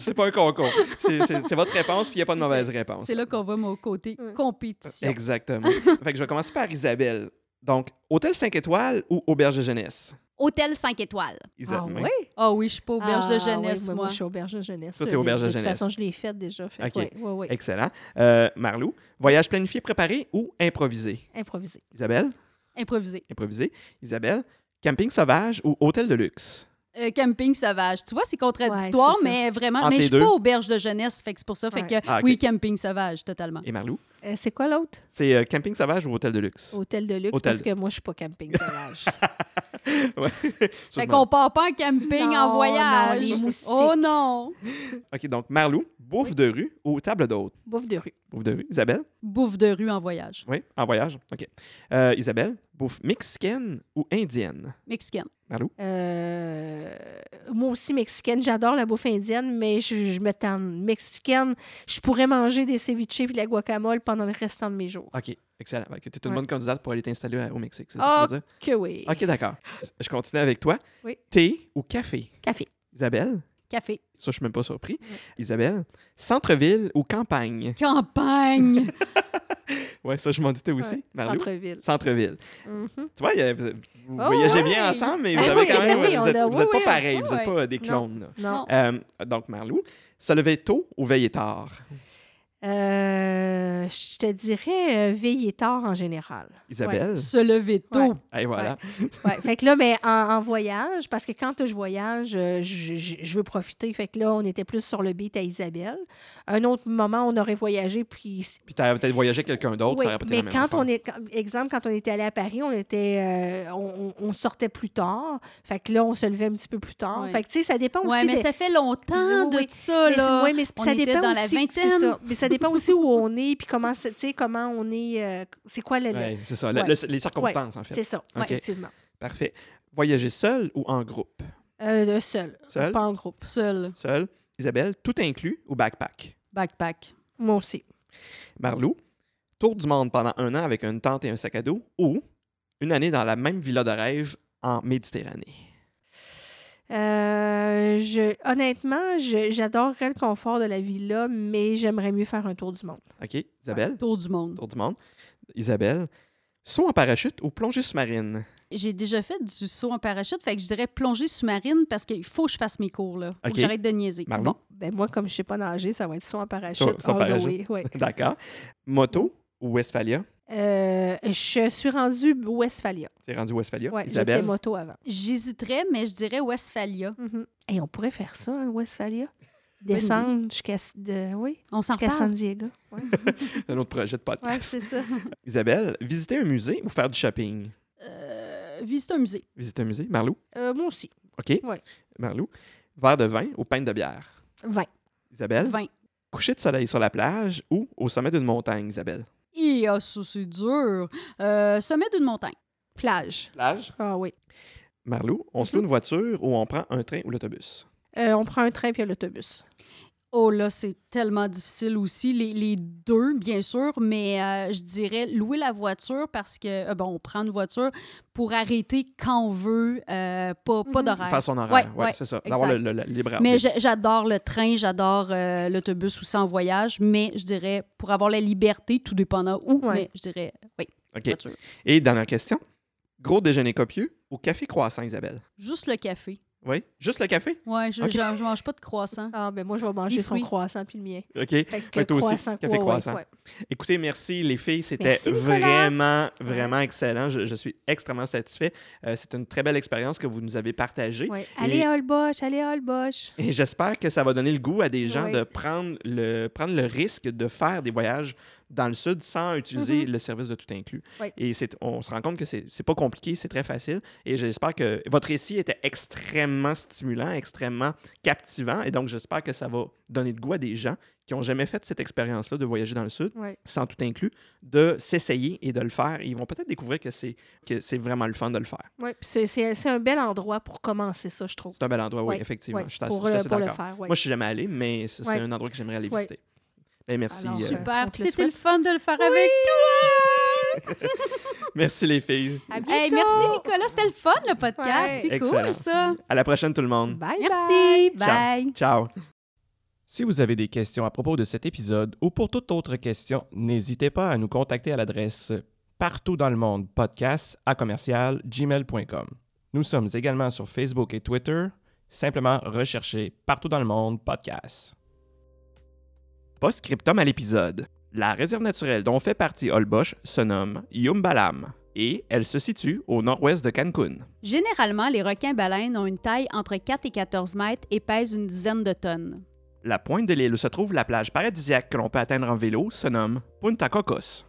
c'est pas un concours. C'est- votre réponse, puis il n'y a pas de mauvaise réponse. C'est là qu'on voit mon côté compétition. Exactement. fait que je vais commencer par Isabelle. Donc, hôtel 5 étoiles ou auberge de jeunesse? Hôtel 5 étoiles. Isa- Ah oui? ouais? Ah oui, je suis pas auberge de Ah, jeunesse, moi, moi. je suis auberge de jeunesse. Toi, t'es auberge de l'ai- De toute jeunesse. façon, je l'ai faite déjà. Fait. OK. Ouais, ouais, ouais. Excellent. Euh, Marlou, voyage planifié, préparé ou improvisé? Improvisé. Isabelle? Improvisé. Improvisé. Isabelle, camping sauvage ou hôtel de luxe? Euh, camping sauvage. Tu vois, c'est contradictoire, Ouais, mais vraiment. Entre mais je suis pas auberge de jeunesse, fait que c'est pour ça. Fait que Ah, oui, camping sauvage, totalement. Et Marlou? Euh, c'est quoi l'autre? C'est euh, camping sauvage ou hôtel de luxe? Hôtel de luxe, Hôtel parce de- que moi, je suis pas camping [LAUGHS] sauvage. Ouais. Fait qu'on part pas en camping Non, en non, voyage. les moustiques. oh non! OK, donc Marlou, bouffe de rue ou table d'hôte? Bouffe de rue. Bouffe de rue. Isabelle? Bouffe de rue en voyage. Oui, en voyage. OK. Euh, Isabelle, bouffe mexicaine ou indienne? Mexicaine. Marlou? Euh, moi aussi, mexicaine. J'adore la bouffe indienne, mais je, je me tente. Mexicaine, je pourrais manger des ceviches et de la guacamole pendant le restant de mes jours. OK, excellent. Tu es une Ouais. bonne candidate pour aller t'installer au Mexique, c'est Ah, ça que tu veux dire? Que oui. OK, d'accord. [LAUGHS] Je continue avec toi. Oui. Thé ou café? Café. Isabelle? Café. Ça, je suis même pas surpris. Isabelle? Centre-ville ou campagne? Campagne. [LAUGHS] Ouais, ça, je m'en doutais aussi. Ouais? Centre-ville. Centre-ville. Mhm. Tu vois, il y a- vous, vous Oh, voyagez bien ensemble, mais vous Ben avez oui, quand même. ben oui, vous on êtes, a- vous oui, êtes pas oui. pareils, vous n'êtes pas des clones. Non. Euh, donc, Marlou, se lever tôt ou veiller tard? Euh, je te dirais euh, veiller tard en général. Isabelle? Se lever tôt. Ouais. Et voilà. Ouais, fait que là, mais en, en voyage, parce que quand je voyage, euh, je, je- je veux profiter. Fait que là, on était plus sur le beat à Isabelle. Un autre moment, on aurait voyagé, puis Puis tu as peut-être voyagé avec quelqu'un d'autre, Oui, ça aurait peut-être mais la même quand affaire. on est, quand- exemple, quand on était allé à Paris, on était, euh, on, sortait plus tard. Fait que là, on se levait un petit peu plus tard. Ouais. Fait que tu sais, ça dépend Ouais, aussi. mais des- ça fait longtemps Oui, oui. de ça, mais, là. ouais, mais On ça était dépend dans aussi, la c'est vingtaine. ça. Mais ça dépend aussi où on est, puis comment, c'est- tu sais, comment on est, euh, c'est quoi le, Ouais, c'est ça, le- Ouais. le- les circonstances, en fait. c'est ça, OK. effectivement. Parfait. Voyager seul ou en groupe? Euh, seul, Seul? pas en groupe. Seul. Seul. Isabelle, tout inclus ou backpack? Backpack. Moi aussi. Marlou, tour du monde pendant un an avec une tente et un sac à dos ou une année dans la même villa de rêve en Méditerranée? Euh, je, honnêtement, je- j'adorerais le confort de la villa, mais j'aimerais mieux faire un tour du monde. OK. Isabelle, Tour du monde. tour du monde. Isabelle, saut en parachute ou plongée sous-marine? J'ai déjà fait du saut en parachute, fait que je dirais plongée sous-marine parce qu'il faut que je fasse mes cours, là. Faut que j'arrête de niaiser. Marlou? Bon, ben moi, comme je sais pas nager, ça va être soit en parachute. Soit en parachute. ouais. D'accord. Moto ou Westphalia? Euh, je suis rendue Westphalia. C'est rendu Westphalia? Ouais, j'étais Isabelle? moto avant. J'hésiterais, mais je dirais Westphalia. Mhm. Et on pourrait faire ça, hein, Westphalia? Descendre jusqu'à de, oui, San. Diego. Ouais, [LAUGHS] Un autre projet de podcast. ouais c'est ça. [LAUGHS] Isabelle, visiter un musée ou faire du shopping? Euh, visiter un musée. Visiter un musée? Marlou? Euh, moi aussi. OK. Ouais. Marlou. Verre de vin ou pinte de bière? 20. Isabelle? 20. Coucher de soleil sur la plage ou au sommet d'une montagne, Isabelle? Et ah, ça, c'est dur. Euh, sommet d'une montagne. Plage. Plage? Ah oui. Marlou, on se loue une voiture ou on prend un train ou l'autobus? Euh, on prend un train puis l'autobus. Oh là, c'est tellement difficile aussi. Les, les deux, bien sûr, mais euh, je dirais louer la voiture parce que, euh, bon, on prend une voiture pour arrêter quand on veut, euh, pas, pas Mhm. d'horaire. Faire son horaire. Ouais, Ouais, ouais, c'est ça. D'avoir le, le- le libre Mais j'adore le train, j'adore euh, l'autobus aussi en voyage, mais je dirais pour avoir la liberté, tout dépendant où, Ouais. mais je dirais oui, OK. voiture. Et dernière question. Gros déjeuner copieux ou café croissant, Isabelle? Juste le café. Oui? Juste le café? Ouais, je, je mange pas de croissant. Ah, ben moi, je vais manger son croissant puis le mien. OK. Fait que Ouais, toi aussi, croissant, café ouais, croissant. ouais. Écoutez, merci les filles. C'était vraiment, vraiment excellent. Je, je suis extrêmement satisfait. Euh, c'est une très belle expérience que vous nous avez partagée. Ouais. Allez à Holbox, allez à Holbox. Et j'espère que ça va donner le goût à des gens Oui. de prendre le, prendre le risque de faire des voyages dans le sud sans utiliser le service de tout inclus. Oui. Et on se rend compte que c'est, pas compliqué, c'est très facile. Et j'espère que votre récit était extrêmement stimulant, extrêmement captivant. Et donc, j'espère que ça va donner le goût à des gens qui n'ont jamais fait cette expérience-là de voyager dans le sud, sans tout inclus, de s'essayer et de le faire. Et ils vont peut-être découvrir que c'est, que c'est vraiment le fun de le faire. Puis c'est- un bel endroit pour commencer ça, je trouve. C'est un bel endroit, oui, effectivement. Je suis assez, pour, je suis euh, assez pour le faire. Moi, je suis jamais allé, mais c'est un endroit que j'aimerais aller visiter. Ben, merci. Alors, euh, Super. c'était le fun de le faire avec toi. [LAUGHS] merci les filles. À bientôt! Hey, merci Nicolas, c'était le fun le podcast. Ouais. C'est Excellent. cool ça. À la prochaine tout le monde. Bye bye! Merci. Ciao. Bye. Ciao. Si vous avez des questions à propos de cet épisode ou pour toute autre question, n'hésitez pas à nous contacter à l'adresse partout dans le monde podcast à commercial gmail.com. Nous sommes également sur Facebook et Twitter. Simplement recherchez partout dans le monde podcast. Post-scriptum à l'épisode. La réserve naturelle dont fait partie Holbox se nomme Yumbalam et elle se situe au nord-ouest de Cancun. Généralement, les requins-baleines ont une taille entre 4 et 14 mètres et pèsent une dizaine de tonnes. La pointe de l'île où se trouve la plage paradisiaque que l'on peut atteindre en vélo se nomme Punta Cocos.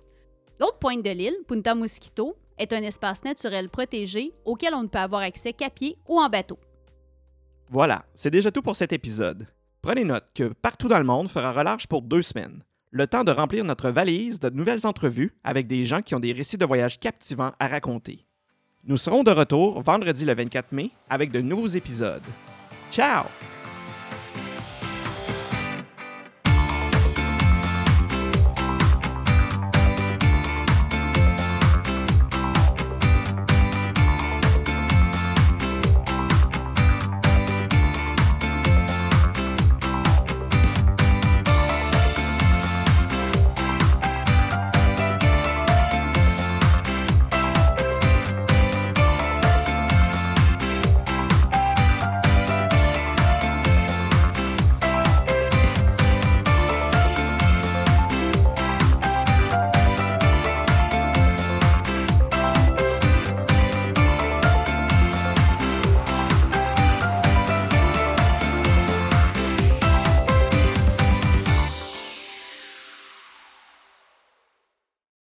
L'autre pointe de l'île, Punta Mosquito, est un espace naturel protégé auquel on ne peut avoir accès qu'à pied ou en bateau. Voilà, c'est déjà tout pour cet épisode. Prenez note que Partout dans le monde fera relâche pour deux semaines. Le temps de remplir notre valise de nouvelles entrevues avec des gens qui ont des récits de voyage captivants à raconter. Nous serons de retour vendredi le 24 mai avec de nouveaux épisodes. Ciao!